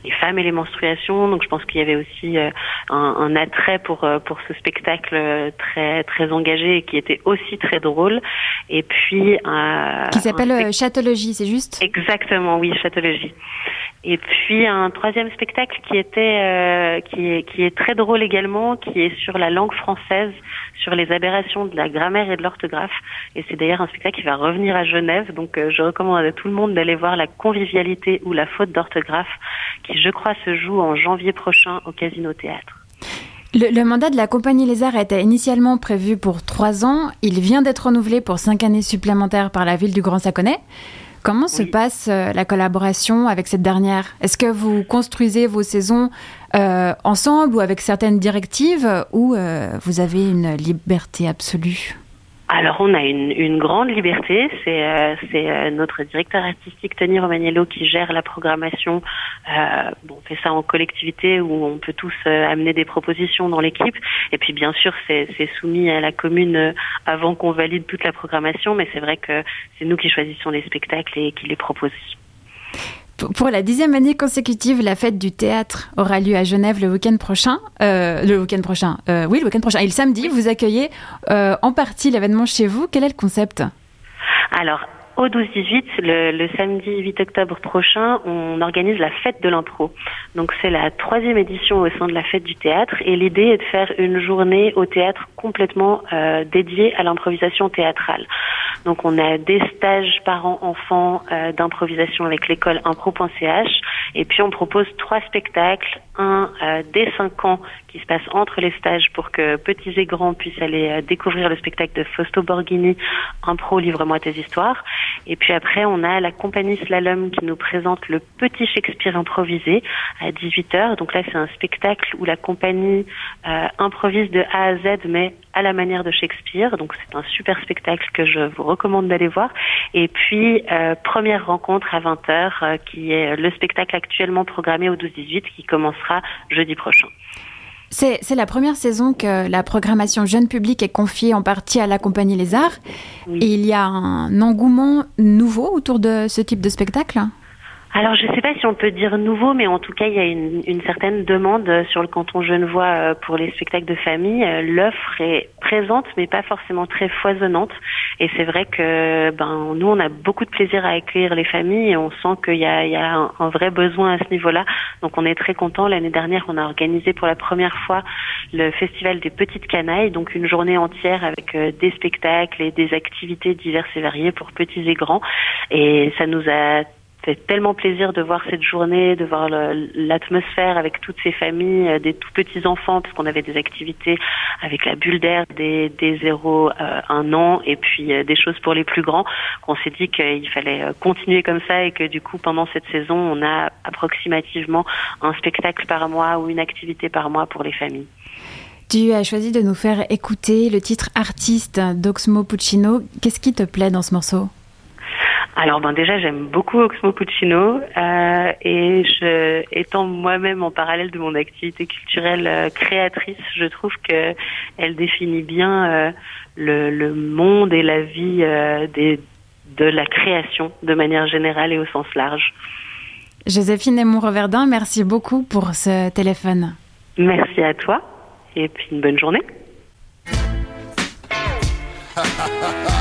les femmes et les menstruations. Donc je pense qu'il y avait aussi un, un, attrait pour pour ce spectacle très très engagé et qui était aussi très drôle. Et puis qui s'appelle Châtologie, c'est juste? Exactement, oui, Châtologie. Et puis un troisième spectacle qui était euh, qui est qui est très drôle également, qui est sur la langue française, sur les aberrations de la grammaire et de l'orthographe. Et c'est d'ailleurs un spectacle qui va revenir à Genève. Donc euh, je recommande à tout le monde d'aller voir la convivialité ou la faute d'orthographe, qui je crois se joue en janvier prochain au Casino Théâtre. Le, mandat de la Compagnie Les Arts était initialement prévu pour trois ans. Il vient d'être renouvelé pour cinq années supplémentaires par la ville du Grand Saconnet. Comment se passe euh, la collaboration avec cette dernière? Est-ce que vous construisez vos saisons euh, ensemble ou avec certaines directives ou euh, vous avez une liberté absolue? Alors on a une, une grande liberté, c'est euh, euh, notre directeur artistique Tony Romagnello qui gère la programmation. Euh, bon, on fait ça en collectivité où on peut tous euh, amener des propositions dans l'équipe. Et puis bien sûr c'est soumis à la commune avant qu'on valide toute la programmation, mais c'est vrai que c'est nous qui choisissons les spectacles et qui les proposons. Pour la dixième année consécutive, la fête du théâtre aura lieu à Genève le week-end prochain. Euh, le week-end prochain, euh, oui, le week-end prochain. Et le samedi, vous accueillez euh, en partie l'événement chez vous. Quel est le concept? Alors, au 12-18, le, le, samedi 8 octobre prochain, on organise la fête de l'impro. Donc c'est la troisième édition au sein de la fête du théâtre et l'idée est de faire une journée au théâtre complètement euh, dédiée à l'improvisation théâtrale. Donc on a des stages parents-enfants euh, d'improvisation avec l'école impro.ch et puis on propose trois spectacles, un euh, dès 5 ans qui se passe entre les stages pour que petits et grands puissent aller euh, découvrir le spectacle de Fausto Borghini, Impro, livre-moi tes histoires. Et puis après, on a la compagnie Slalom qui nous présente le petit Shakespeare improvisé à 18h. Donc là, c'est un spectacle où la compagnie euh, improvise de A à Z, mais à la manière de Shakespeare. Donc c'est un super spectacle que je vous recommande d'aller voir. Et puis, euh, première rencontre à 20h, euh, qui est le spectacle actuellement programmé au 12-18, qui commencera jeudi prochain. C'est la première saison que la programmation jeune public est confiée en partie à la compagnie Les Arts. Et il y a un engouement nouveau autour de ce type de spectacle? Alors, je ne sais pas si on peut dire nouveau, mais en tout cas, il y a une, une certaine demande sur le canton genevois euh, pour les spectacles de famille. Euh, l'offre est présente, mais pas forcément très foisonnante. Et c'est vrai que ben nous, on a beaucoup de plaisir à accueillir les familles et on sent qu'il y a, il y a un, vrai besoin à ce niveau-là. Donc, on est très content. L'année dernière, on a organisé pour la première fois le festival des petites canailles, donc une journée entière avec euh, des spectacles et des activités diverses et variées pour petits et grands. Et ça nous a fait tellement plaisir de voir cette journée, de voir l'atmosphère avec toutes ces familles, euh, des tout petits enfants, parce qu'on avait des activités avec la bulle d'air des, des 0 euh, an et puis euh, des choses pour les plus grands, qu'on s'est dit qu'il fallait continuer comme ça et que du coup pendant cette saison on a approximativement un spectacle par mois ou une activité par mois pour les familles. Tu as choisi de nous faire écouter le titre artiste d'Oxmo Puccino. Qu'est-ce qui te plaît dans ce morceau? Alors ben déjà j'aime beaucoup Oxmo Puccino euh, et je, étant moi-même en parallèle de mon activité culturelle euh, créatrice, je trouve que elle définit bien euh, le, le, monde et la vie euh, des, de la création de manière générale et au sens large. Joséphine Amour-Reverdin, merci beaucoup pour ce téléphone. Merci à toi et puis une bonne journée.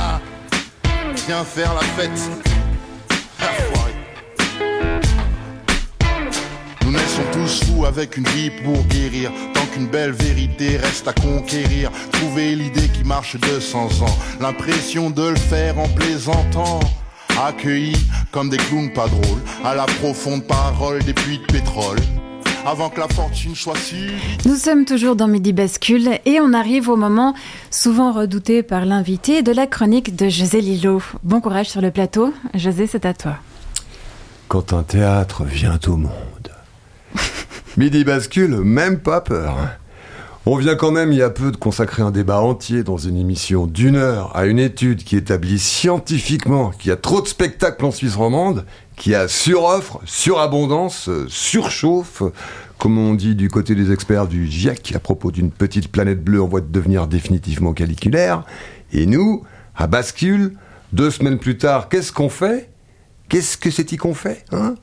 Viens faire la fête. Nous naissons tous fous avec une vie pour guérir. Tant qu'une belle vérité reste à conquérir. Trouver l'idée qui marche de 100 ans. L'impression de le faire en plaisantant. Accueillis comme des clowns pas drôles. À la profonde parole des puits de pétrole. Avant que la fortune soit si. Nous sommes toujours dans Midi Bascule et on arrive au moment souvent redouté par l'invité de la chronique de José Lillo. Bon courage sur le plateau. José, c'est à toi. Quand un théâtre vient au monde. Midi Bascule, même pas peur. Hein. On vient quand même il y a peu de consacrer un débat entier dans une émission d'une heure à une étude qui établit scientifiquement qu'il y a trop de spectacles en Suisse romande, qu'il y a suroffre, surabondance, surchauffe, comme on dit du côté des experts du GIEC à propos d'une petite planète bleue en voie de devenir définitivement caliculaire. Et nous, à bascule, deux semaines plus tard, qu'est-ce qu'on fait? Qu'est-ce que c'est-y qu'on fait hein?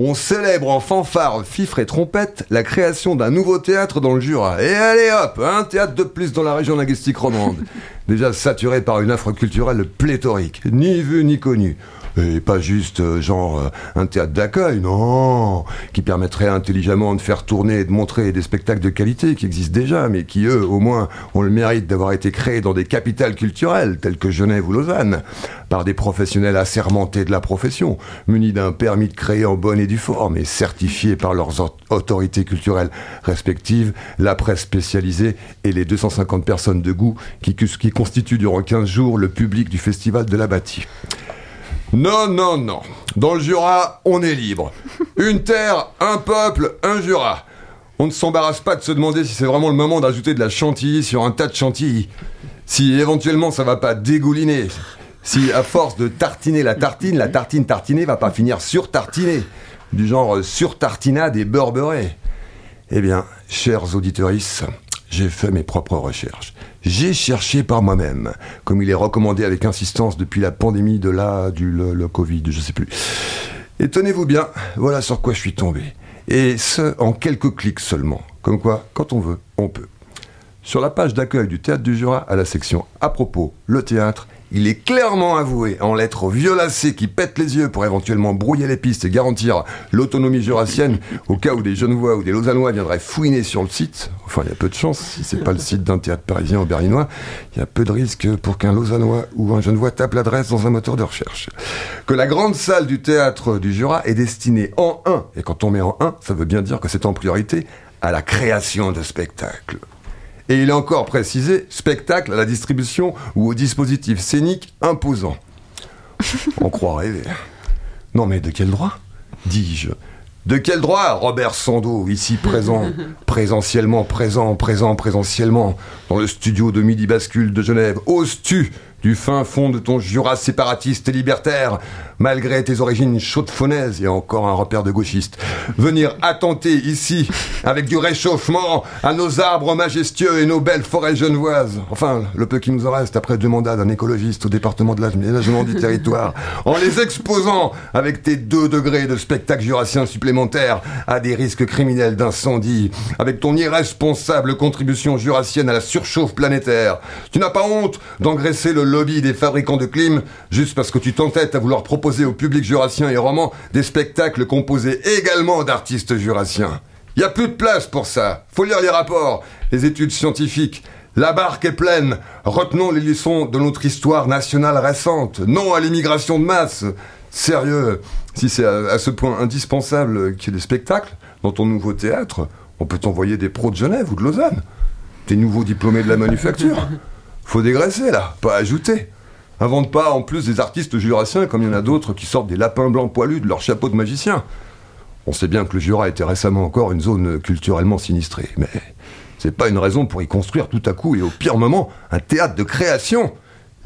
On célèbre en fanfare, fifre et trompette la création d'un nouveau théâtre dans le Jura. Et allez hop, un théâtre de plus dans la région linguistique romande. Déjà saturé par une offre culturelle pléthorique, ni vue ni connue. Et pas juste euh, genre euh, un théâtre d'accueil, non, qui permettrait intelligemment de faire tourner et de montrer des spectacles de qualité qui existent déjà, mais qui eux, au moins, ont le mérite d'avoir été créés dans des capitales culturelles telles que Genève ou Lausanne, par des professionnels assermentés de la profession, munis d'un permis de créer en bonne et due forme et certifiés par leurs autorités culturelles respectives, la presse spécialisée et les 250 personnes de goût qui, constituent durant 15 jours le public du festival de la bâtie. Non, non, non. Dans le Jura, on est libre. Une terre, un peuple, un Jura. On ne s'embarrasse pas de se demander si c'est vraiment le moment d'ajouter de la chantilly sur un tas de chantilly. Si éventuellement ça va pas dégouliner. Si à force de tartiner la tartine, la tartine tartinée va pas finir sur tartinée. Du genre sur tartinade et beurre beurré. Eh bien, chers auditeuristes, j'ai fait mes propres recherches. J'ai cherché par moi-même, comme il est recommandé avec insistance depuis la pandémie de la, du le, Covid, je sais plus. Et tenez-vous bien, voilà sur quoi je suis tombé. Et ce, en quelques clics seulement. Comme quoi, quand on veut, on peut. Sur la page d'accueil du Théâtre du Jura, à la section À propos, le théâtre, il est clairement avoué en lettres violacées qui pètent les yeux pour éventuellement brouiller les pistes et garantir l'autonomie jurassienne au cas où des Genevois ou des Lausannois viendraient fouiner sur le site. Enfin, il y a peu de chance, si c'est pas le site d'un théâtre parisien ou berlinois, il y a peu de risques pour qu'un Lausannois ou un Genevois tape l'adresse dans un moteur de recherche. Que la grande salle du théâtre du Jura est destinée en un, et quand on met en un, ça veut bien dire que c'est en priorité à la création de spectacles. Et il est encore précisé spectacle à la distribution ou au dispositif scénique imposant. On croirait. Non mais de quel droit? Dis-je. De quel droit, Robert Sando, ici présent, présentiellement présent, présent, présentiellement, dans le studio de Midi Bascule de Genève, oses-tu du fin fond de ton Jura séparatiste et libertaire, malgré tes origines chaude-faunaises et encore un repère de gauchiste. Venir attenter ici, avec du réchauffement, à nos arbres majestueux et nos belles forêts genevoises. Enfin, le peu qui nous en reste après deux mandats d'un écologiste au département de l'aménagement du territoire, en les exposant avec tes deux degrés de spectacle jurassien supplémentaires à des risques criminels d'incendie, avec ton irresponsable contribution jurassienne à la surchauffe planétaire. Tu n'as pas honte d'engraisser le lobby des fabricants de clim juste parce que tu t'entêtes à vouloir proposer au public jurassien et roman des spectacles composés également d'artistes jurassiens. Y a plus de place pour ça. Faut lire les rapports, les études scientifiques. La barque est pleine. Retenons les leçons de notre histoire nationale récente. Non à l'immigration de masse. Sérieux, si c'est à, ce point indispensable qu'il y ait des spectacles dans ton nouveau théâtre, on peut t'envoyer des pros de Genève ou de Lausanne. Des nouveaux diplômés de la manufacture. Faut dégraisser là, pas ajouter. Invente pas en plus des artistes jurassiens comme il y en a d'autres qui sortent des lapins blancs poilus de leur chapeau de magicien. On sait bien que le Jura était récemment encore une zone culturellement sinistrée, mais c'est pas une raison pour y construire tout à coup et au pire moment un théâtre de création.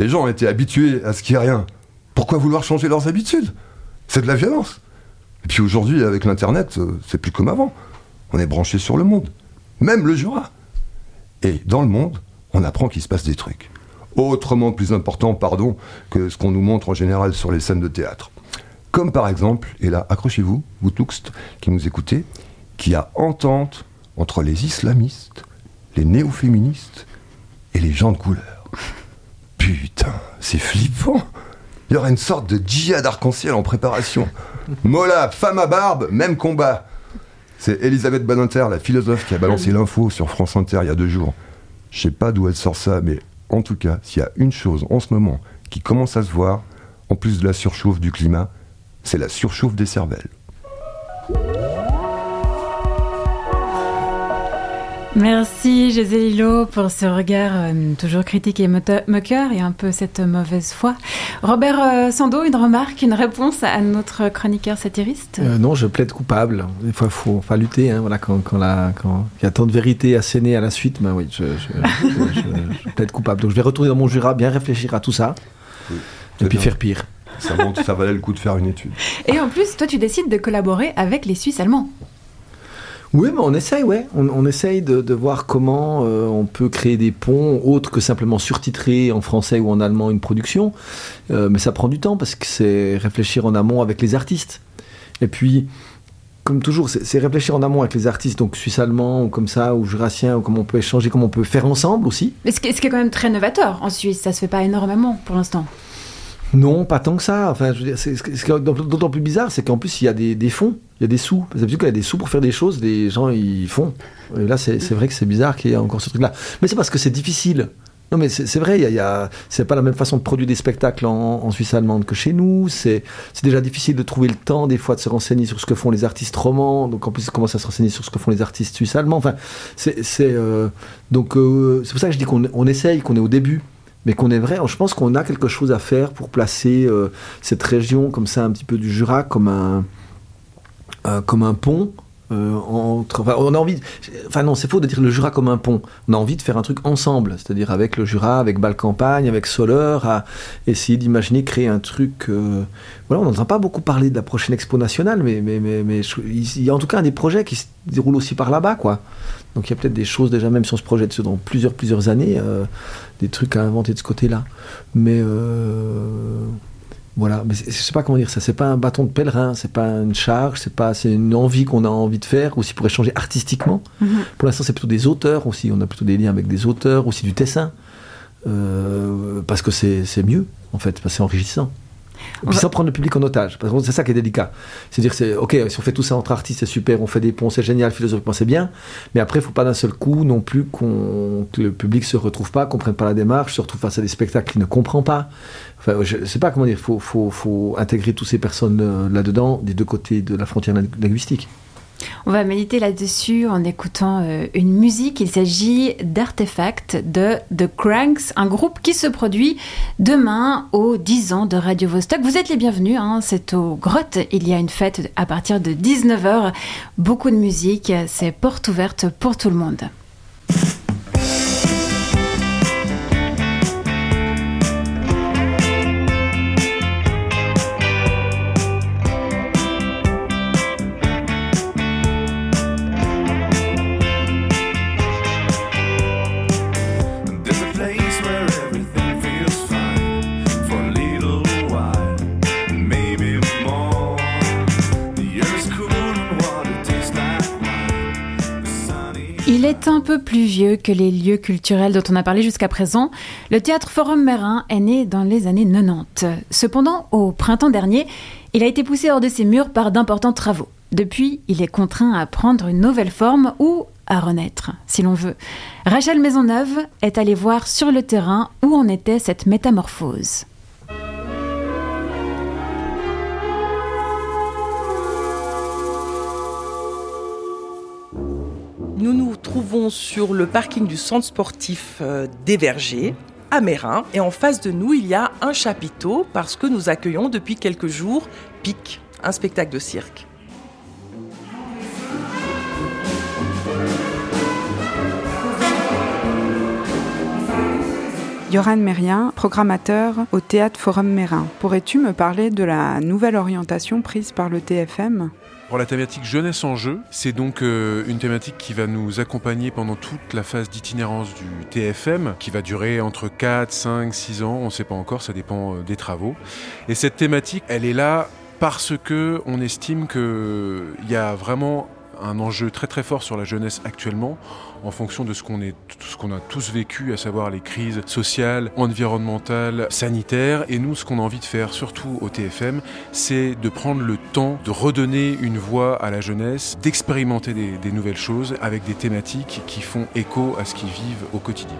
Les gens ont été habitués à ce qu'il n'y ait rien. Pourquoi vouloir changer leurs habitudes? C'est de la violence. Et puis aujourd'hui, avec l'Internet, euh, c'est plus comme avant. On est branché sur le monde. Même le Jura. Et dans le monde, on apprend qu'il se passe des trucs. Autrement plus importants, pardon, que ce qu'on nous montre en général sur les scènes de théâtre. Comme par exemple, et là, accrochez-vous, vous tous qui nous écoutez, qu'il y a entente entre les islamistes, les néo-féministes et les gens de couleur. Putain, c'est flippant. Il y aurait une sorte de djihad arc-en-ciel en préparation. Mola, femme à barbe, même combat. C'est Elisabeth Badinter, la philosophe, qui a balancé l'info sur France Inter il y a deux jours. Je sais pas d'où elle sort ça, mais en tout cas, s'il y a une chose en ce moment qui commence à se voir, en plus de la surchauffe du climat, c'est la surchauffe des cervelles. Merci José Lilo pour ce regard euh, toujours critique et moqueur et un peu cette mauvaise foi. Robert euh, Sando, une remarque, une réponse à notre chroniqueur satiriste? Euh, Non, je plaide coupable. Des fois, il faut, faut, lutter. Hein, voilà, quand, quand, la, quand, il y a tant de vérité assénée à la suite, ben oui, je, je, plaide coupable. Donc je vais retourner dans mon Jura, bien réfléchir à tout ça et puis faire pire. Ça valait le coup de faire une étude. Et en plus, toi, tu décides de collaborer avec les Suisses allemands. Oui, mais on essaye, ouais. On, essaye de, voir comment euh, on peut créer des ponts autres que simplement surtitrer en français ou en allemand une production. Euh, mais ça prend du temps parce que c'est réfléchir en amont avec les artistes. Et puis, comme toujours, c'est réfléchir en amont avec les artistes, donc suisse-allemand ou comme ça, ou jurassien, ou comment on peut échanger, comment on peut faire ensemble aussi. Mais ce qui est, quand même très novateur en Suisse, ça se fait pas énormément pour l'instant. Non, pas tant que ça. Enfin, dire, ce d'autant plus bizarre, c'est qu'en plus, il y a des, fonds, il y a des sous. C'est qu'il y a des sous pour faire des choses, les gens, ils font. Et là, c'est vrai que c'est bizarre qu'il y ait encore ce truc-là. Mais c'est parce que c'est difficile. Non, mais c'est vrai, il y a, c'est pas la même façon de produire des spectacles en, Suisse allemande que chez nous. C'est déjà difficile de trouver le temps, des fois, de se renseigner sur ce que font les artistes romans. Donc, en plus, commence à se renseigner sur ce que font les artistes suisses allemands. Enfin, c'est euh, donc euh, c'est pour ça que je dis qu'on essaye, qu'on est au début mais qu'on est vrai. Je pense qu'on a quelque chose à faire pour placer euh, cette région comme ça, un petit peu du Jura, comme un, euh, comme un pont. Euh, on a envie, enfin non, c'est faux de dire le Jura comme un pont. On a envie de faire un truc ensemble, c'est-à-dire avec le Jura, avec Bâle-Campagne, avec Soleure, à essayer d'imaginer créer un truc. voilà, on n'entend pas beaucoup parler de la prochaine Expo nationale, mais mais il y a en tout cas des projets qui se déroulent aussi par là-bas, quoi. Donc il y a peut-être des choses déjà, même si on se projette dans plusieurs, plusieurs années, euh, des trucs à inventer de ce côté-là. Mais euh, voilà, mais je sais pas comment dire ça. C'est pas un bâton de pèlerin, c'est pas une charge, c'est pas, c'est une envie qu'on a envie de faire, aussi pour échanger artistiquement. Mhm. Pour l'instant, c'est plutôt des auteurs aussi. On a plutôt des liens avec des auteurs, aussi du dessin, euh, parce que c'est c'est mieux en fait, parce que c'est enrichissant. Et puis sans prendre le public en otage. Parce que c'est ça qui est délicat. C'est-à-dire, c'est, ok, si on fait tout ça entre artistes, c'est super, on fait des ponts, c'est génial, philosophiquement, c'est bien. Mais après, il ne faut pas d'un seul coup non plus qu'on, que le public se retrouve pas, comprenne pas la démarche, se retrouve face à des spectacles qu'il ne comprend pas. Enfin, je ne sais pas comment dire, il faut, faut, faut, intégrer toutes ces personnes euh, là-dedans, des deux côtés de la frontière linguistique. On va méditer là-dessus en écoutant euh, une musique. Il s'agit d'Artefact de The Cranks, un groupe qui se produit demain aux 10 ans de Radio Vostok. Vous êtes les bienvenus, hein. c'est aux grottes. Il y a une fête à partir de 19h. Beaucoup de musique, c'est porte ouverte pour tout le monde. Un peu plus vieux que les lieux culturels dont on a parlé jusqu'à présent. Le théâtre Forum Mérin est né dans les années 90. Cependant, au printemps dernier, il a été poussé hors de ses murs par d'importants travaux. Depuis, il est contraint à prendre une nouvelle forme ou à renaître, si l'on veut. Rachel Maisonneuve est allée voir sur le terrain où en était cette métamorphose. Trouvons sur le parking du centre sportif euh, des Vergers, à Mérin. Et en face de nous, il y a un chapiteau parce que nous accueillons depuis quelques jours PIC, un spectacle de cirque. Yoran Mérien, programmateur au Théâtre Forum Mérin. Pourrais-tu me parler de la nouvelle orientation prise par le TFM la thématique jeunesse en jeu, c'est donc euh, une thématique qui va nous accompagner pendant toute la phase d'itinérance du TFM, qui va durer entre 4, 5, 6 ans, on ne sait pas encore, ça dépend euh, des travaux. Et cette thématique, elle est là parce que on estime qu'il y a vraiment un enjeu très très fort sur la jeunesse actuellement en fonction de ce qu'on a tous vécu, à savoir les crises sociales, environnementales, sanitaires. Et nous, ce qu'on a envie de faire, surtout au TFM, c'est de prendre le temps de redonner une voix à la jeunesse, d'expérimenter des nouvelles choses avec des thématiques qui font écho à ce qu'ils vivent au quotidien.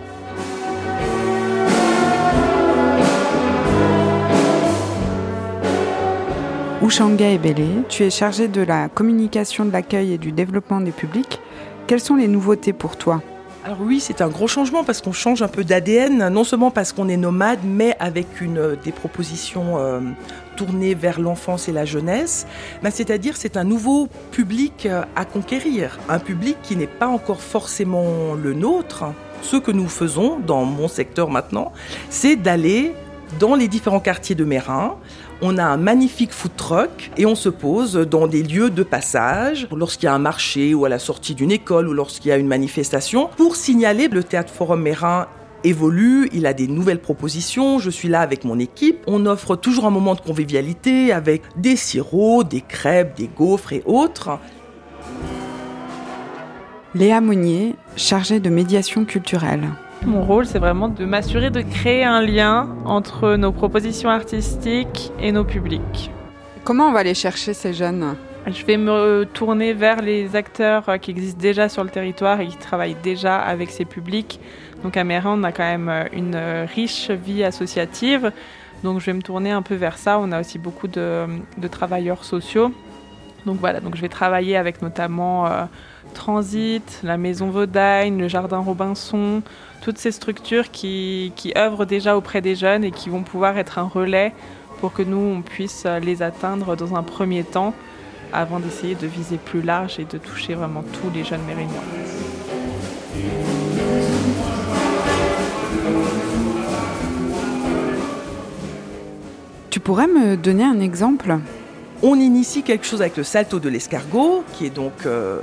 Oushanga Ebele, tu es chargé de la communication de l'accueil et du développement des publics quelles sont les nouveautés pour toi? Alors oui, c'est un gros changement parce qu'on change un peu d'ADN, non seulement parce qu'on est nomade, mais avec une, euh, des propositions euh, tournées vers l'enfance et la jeunesse. Ben, C'est-à-dire c'est un nouveau public euh, à conquérir, un public qui n'est pas encore forcément le nôtre. Ce que nous faisons dans mon secteur maintenant, c'est d'aller dans les différents quartiers de Mérin. On a un magnifique food truck et on se pose dans des lieux de passage lorsqu'il y a un marché ou à la sortie d'une école ou lorsqu'il y a une manifestation pour signaler le théâtre Forum Mérin évolue, il a des nouvelles propositions, je suis là avec mon équipe, on offre toujours un moment de convivialité avec des sirops, des crêpes, des gaufres et autres. Léa Monnier, chargée de médiation culturelle. Mon rôle, c'est vraiment de m'assurer de créer un lien entre nos propositions artistiques et nos publics. Comment on va aller chercher ces jeunes? Je vais me tourner vers les acteurs qui existent déjà sur le territoire et qui travaillent déjà avec ces publics. Donc à Mérin, on a quand même une riche vie associative. Donc je vais me tourner un peu vers ça. On a aussi beaucoup de, de travailleurs sociaux. Donc voilà, donc je vais travailler avec notamment euh, Transit, la Maison Vaudagne, le Jardin Robinson, toutes ces structures qui, qui, œuvrent déjà auprès des jeunes et qui vont pouvoir être un relais pour que nous, on puisse les atteindre dans un premier temps avant d'essayer de viser plus large et de toucher vraiment tous les jeunes mérinois. Tu pourrais me donner un exemple? On initie quelque chose avec le Salto de l'escargot, qui est donc euh,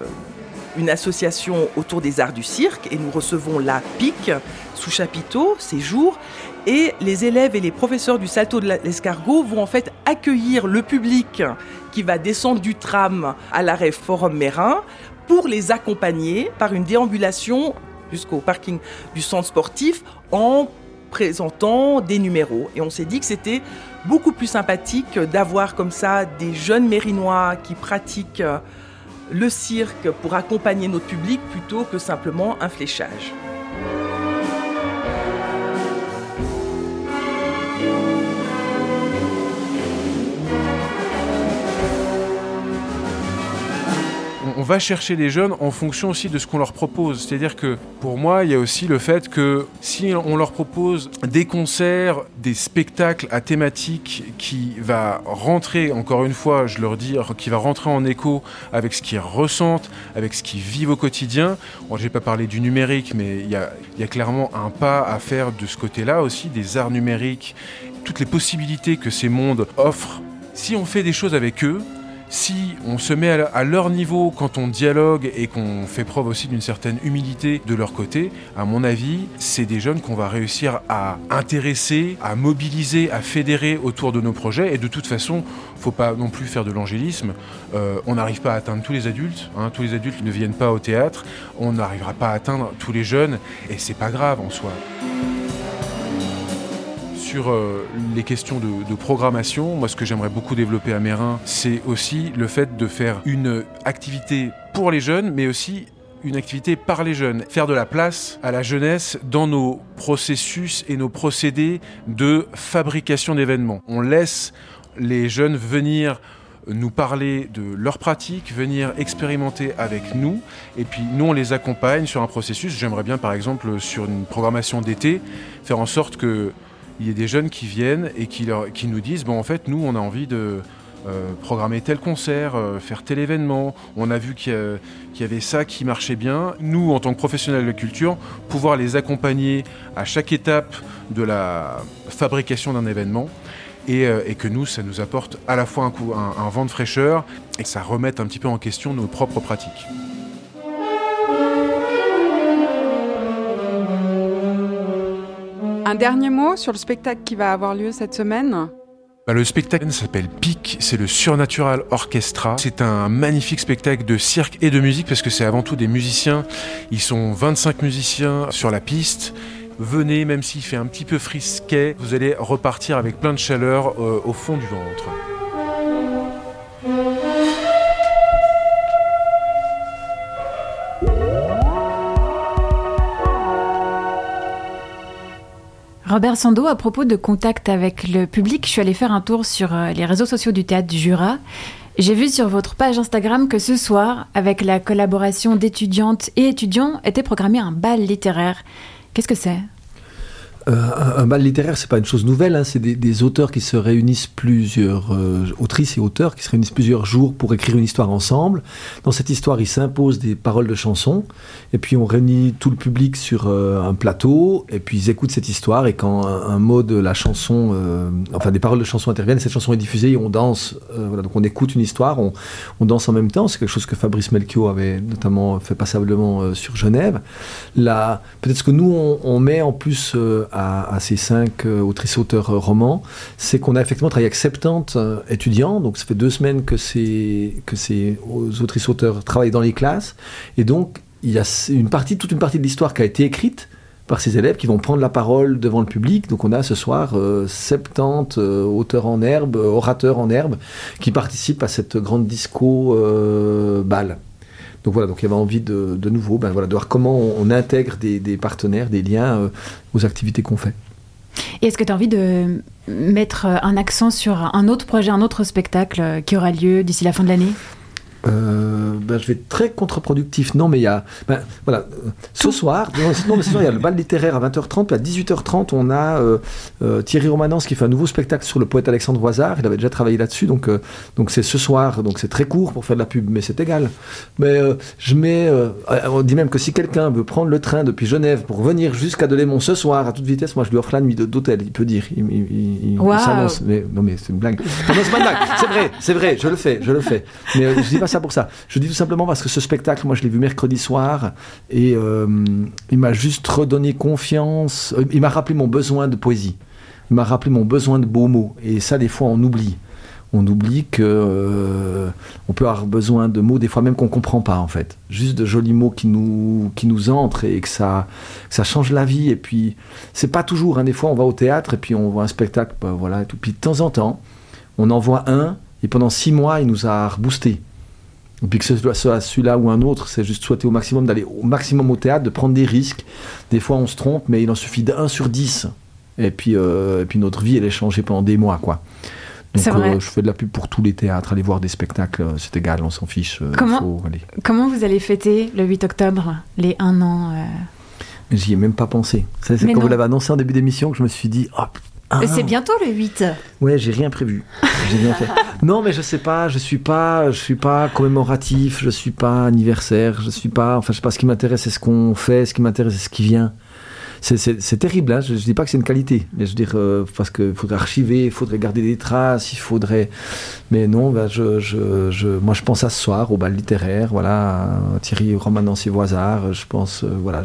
une association autour des arts du cirque et nous recevons la PIC sous chapiteau ces jours et les élèves et les professeurs du salto de l'escargot vont en fait accueillir le public qui va descendre du tram à l'arrêt Forum Mérin pour les accompagner par une déambulation jusqu'au parking du centre sportif en présentant des numéros. Et on s'est dit que c'était beaucoup plus sympathique d'avoir comme ça des jeunes mérinois qui pratiquent le cirque pour accompagner notre public plutôt que simplement un fléchage. Va chercher les jeunes en fonction aussi de ce qu'on leur propose. C'est-à-dire que pour moi, il y a aussi le fait que si on leur propose des concerts, des spectacles à thématique qui va rentrer, encore une fois, je leur dis, qui va rentrer en écho avec ce qu'ils ressentent, avec ce qu'ils vivent au quotidien. Bon, je n'ai pas parlé du numérique, mais il y a clairement un pas à faire de ce côté-là aussi, des arts numériques, toutes les possibilités que ces mondes offrent. Si on fait des choses avec eux, si on se met à leur niveau quand on dialogue et qu'on fait preuve aussi d'une certaine humilité de leur côté, à mon avis, c'est des jeunes qu'on va réussir à intéresser, à mobiliser, à fédérer autour de nos projets. Et de toute façon, faut pas non plus faire de l'angélisme. Euh, on n'arrive pas à atteindre tous les adultes. Hein. tous les adultes ne viennent pas au théâtre. On n'arrivera pas à atteindre tous les jeunes. Et c'est pas grave en soi sur euh, les questions de, de, programmation, moi ce que j'aimerais beaucoup développer à Mérin, c'est aussi le fait de faire une activité pour les jeunes, mais aussi une activité par les jeunes. Faire de la place à la jeunesse dans nos processus et nos procédés de fabrication d'événements. On laisse les jeunes venir nous parler de leurs pratiques, venir expérimenter avec nous, et puis nous on les accompagne sur un processus. J'aimerais bien par exemple sur une programmation d'été faire en sorte que il y a des jeunes qui viennent et qui, nous disent bon en fait nous on a envie de euh, programmer tel concert, euh, faire tel événement. On a vu qu'il y, avait ça qui marchait bien. Nous, en tant que professionnels de la culture, pouvoir les accompagner à chaque étape de la fabrication d'un événement. Et, euh, que nous, ça nous apporte à la fois un vent de fraîcheur et que ça remette un petit peu en question nos propres pratiques. Un dernier mot sur le spectacle qui va avoir lieu cette semaine bah, le spectacle s'appelle PIC, c'est le Surnatural Orchestra. C'est un magnifique spectacle de cirque et de musique parce que c'est avant tout des musiciens. Ils sont 25 musiciens sur la piste. Venez, même s'il fait un petit peu frisquet, vous allez repartir avec plein de chaleur euh, au fond du ventre. Robert Sando, à propos de contact avec le public, je suis allée faire un tour sur les réseaux sociaux du théâtre du Jura J'ai vu sur votre page Instagram que ce soir, avec la collaboration d'étudiantes et étudiants, était programmé un bal littéraire. Qu'est-ce que c'est? Euh, un, bal littéraire, c'est pas une chose nouvelle. Hein. c'est des, auteurs qui se réunissent plusieurs euh, autrices et auteurs qui se réunissent plusieurs jours pour écrire une histoire ensemble. Dans cette histoire, ils s'imposent des paroles de chansons, et puis on réunit tout le public sur euh, un plateau, et puis ils écoutent cette histoire. Et quand un, mot de la chanson, enfin des paroles de chanson interviennent, cette chanson est diffusée et on danse. voilà, donc on écoute une histoire, on, danse en même temps. C'est quelque chose que Fabrice Melchior avait notamment fait passablement sur Genève. Peut-être ce que nous on, on met en plus à, ces cinq euh, autrices-auteurs euh, romans, c'est qu'on a effectivement travaillé avec 70 euh, étudiants, donc ça fait deux semaines que ces, que ces autrices-auteurs travaillent dans les classes, et donc il y a une partie, toute une partie de l'histoire qui a été écrite par ces élèves qui vont prendre la parole devant le public. Donc on a ce soir 70 auteurs en herbe, orateurs en herbe, qui participent à cette grande disco balle. Donc voilà, donc il y avait envie de, de nouveau ben voilà, de voir comment on, intègre des, partenaires, des liens euh, aux activités qu'on fait. Et est-ce que tu as envie de mettre un accent sur un autre projet, un autre spectacle qui aura lieu d'ici la fin de l'année? Euh, ben, je vais être très contre-productif. Non, mais il y a. Ben, voilà, ce soir, non, mais ce soir, il y a le bal littéraire à 20h30, puis à 18h30, on a euh, euh, Thierry Romanence qui fait un nouveau spectacle sur le poète Alexandre Voisard. Il avait déjà travaillé là-dessus, donc donc c'est ce soir, donc c'est très court pour faire de la pub, mais c'est égal. Mais je mets. on dit même que si quelqu'un veut prendre le train depuis Genève pour venir jusqu'à Delémont ce soir à toute vitesse, moi je lui offre la nuit d'hôtel, il peut dire. Il, il, s'annonce. Mais, non, mais c'est une blague. Non, c'est pas une blague. C'est vrai, c'est vrai, je le fais, je le fais. Mais je dis pas ça pour ça. Je dis tout simplement parce que ce spectacle, moi, je l'ai vu mercredi soir et euh, il m'a juste redonné confiance. Euh, il m'a rappelé mon besoin de poésie. Il m'a rappelé mon besoin de beaux mots. Et ça, des fois, on oublie. On oublie que euh, on peut avoir besoin de mots, des fois même qu'on comprend pas en fait. Juste de jolis mots qui nous qui nous entrent et que ça ça change la vie. Et puis c'est pas toujours. Hein. Des fois, on va au théâtre et puis on voit un spectacle, bah, voilà. Et tout. Puis de temps en temps, on en voit un et pendant six mois, il nous a reboosté. Et puis que ce soit celui-là ou un autre, c'est juste souhaiter au maximum d'aller au maximum au théâtre, de prendre des risques. Des fois, on se trompe, mais il en suffit d'un sur dix. Et puis, euh, et puis notre vie, elle est changée pendant des mois, quoi. Donc, euh, je fais de la pub pour tous les théâtres, aller voir des spectacles, euh, c'est égal, on s'en fiche. comment, comment vous allez fêter le 8 octobre, les un an J'y ai même pas pensé. C'est quand vous l'avez annoncé en début d'émission que je me suis dit, oh ah. C'est bientôt le 8. Ouais, j'ai rien prévu. Rien fait. Non, mais je sais pas, je suis pas, je suis pas commémoratif, je suis pas anniversaire, je suis pas. Enfin, je sais pas. Ce qui m'intéresse, c'est ce qu'on fait. Ce qui m'intéresse, c'est ce qui vient c'est terrible. Hein. Je ne dis pas que c'est une qualité, mais je veux dire, euh, parce qu'il faudrait archiver, il faudrait garder des traces, il faudrait. Mais non, je, je, je, moi je pense à ce soir, au bal littéraire, voilà, Thierry Romanensi Voisard, je pense, euh, voilà.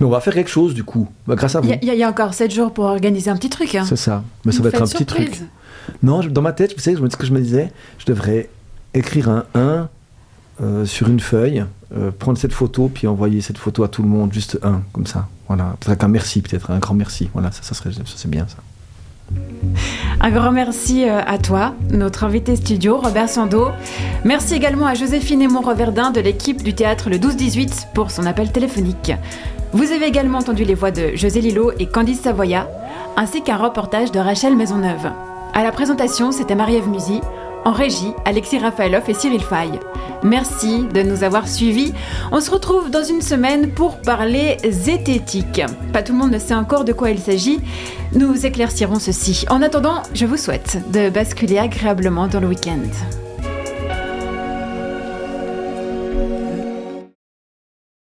Mais on va faire quelque chose du coup, bah, grâce à vous. Il y, a encore 7 jours pour organiser un petit truc. Hein. C'est ça, mais ça va être un petit truc. Non, dans ma tête, vous savez, ce que je me disais, je devrais écrire un 1 euh, sur une feuille, prendre cette photo, puis envoyer cette photo à tout le monde, juste un, comme ça. Voilà, un merci, peut-être un grand merci. Voilà, ça, ça serait, ça c'est bien ça. Un grand merci euh, à toi, notre invité studio, Robert Sando. Merci également à Joséphine Aymon Reverdin de l'équipe du théâtre Le 12-18 pour son appel téléphonique. Vous avez également entendu les voix de José Lillo et Candice Savoya, ainsi qu'un reportage de Rachel Maisonneuve. À la présentation, c'était Marie-Ève Musy. En régie, Alexis Rafaeloff et Cyril Fay. Merci de nous avoir suivis. On se retrouve dans une semaine pour parler zététique. Pas tout le monde ne sait encore de quoi il s'agit. Nous éclaircirons ceci. En attendant, je vous souhaite de basculer agréablement dans le week-end.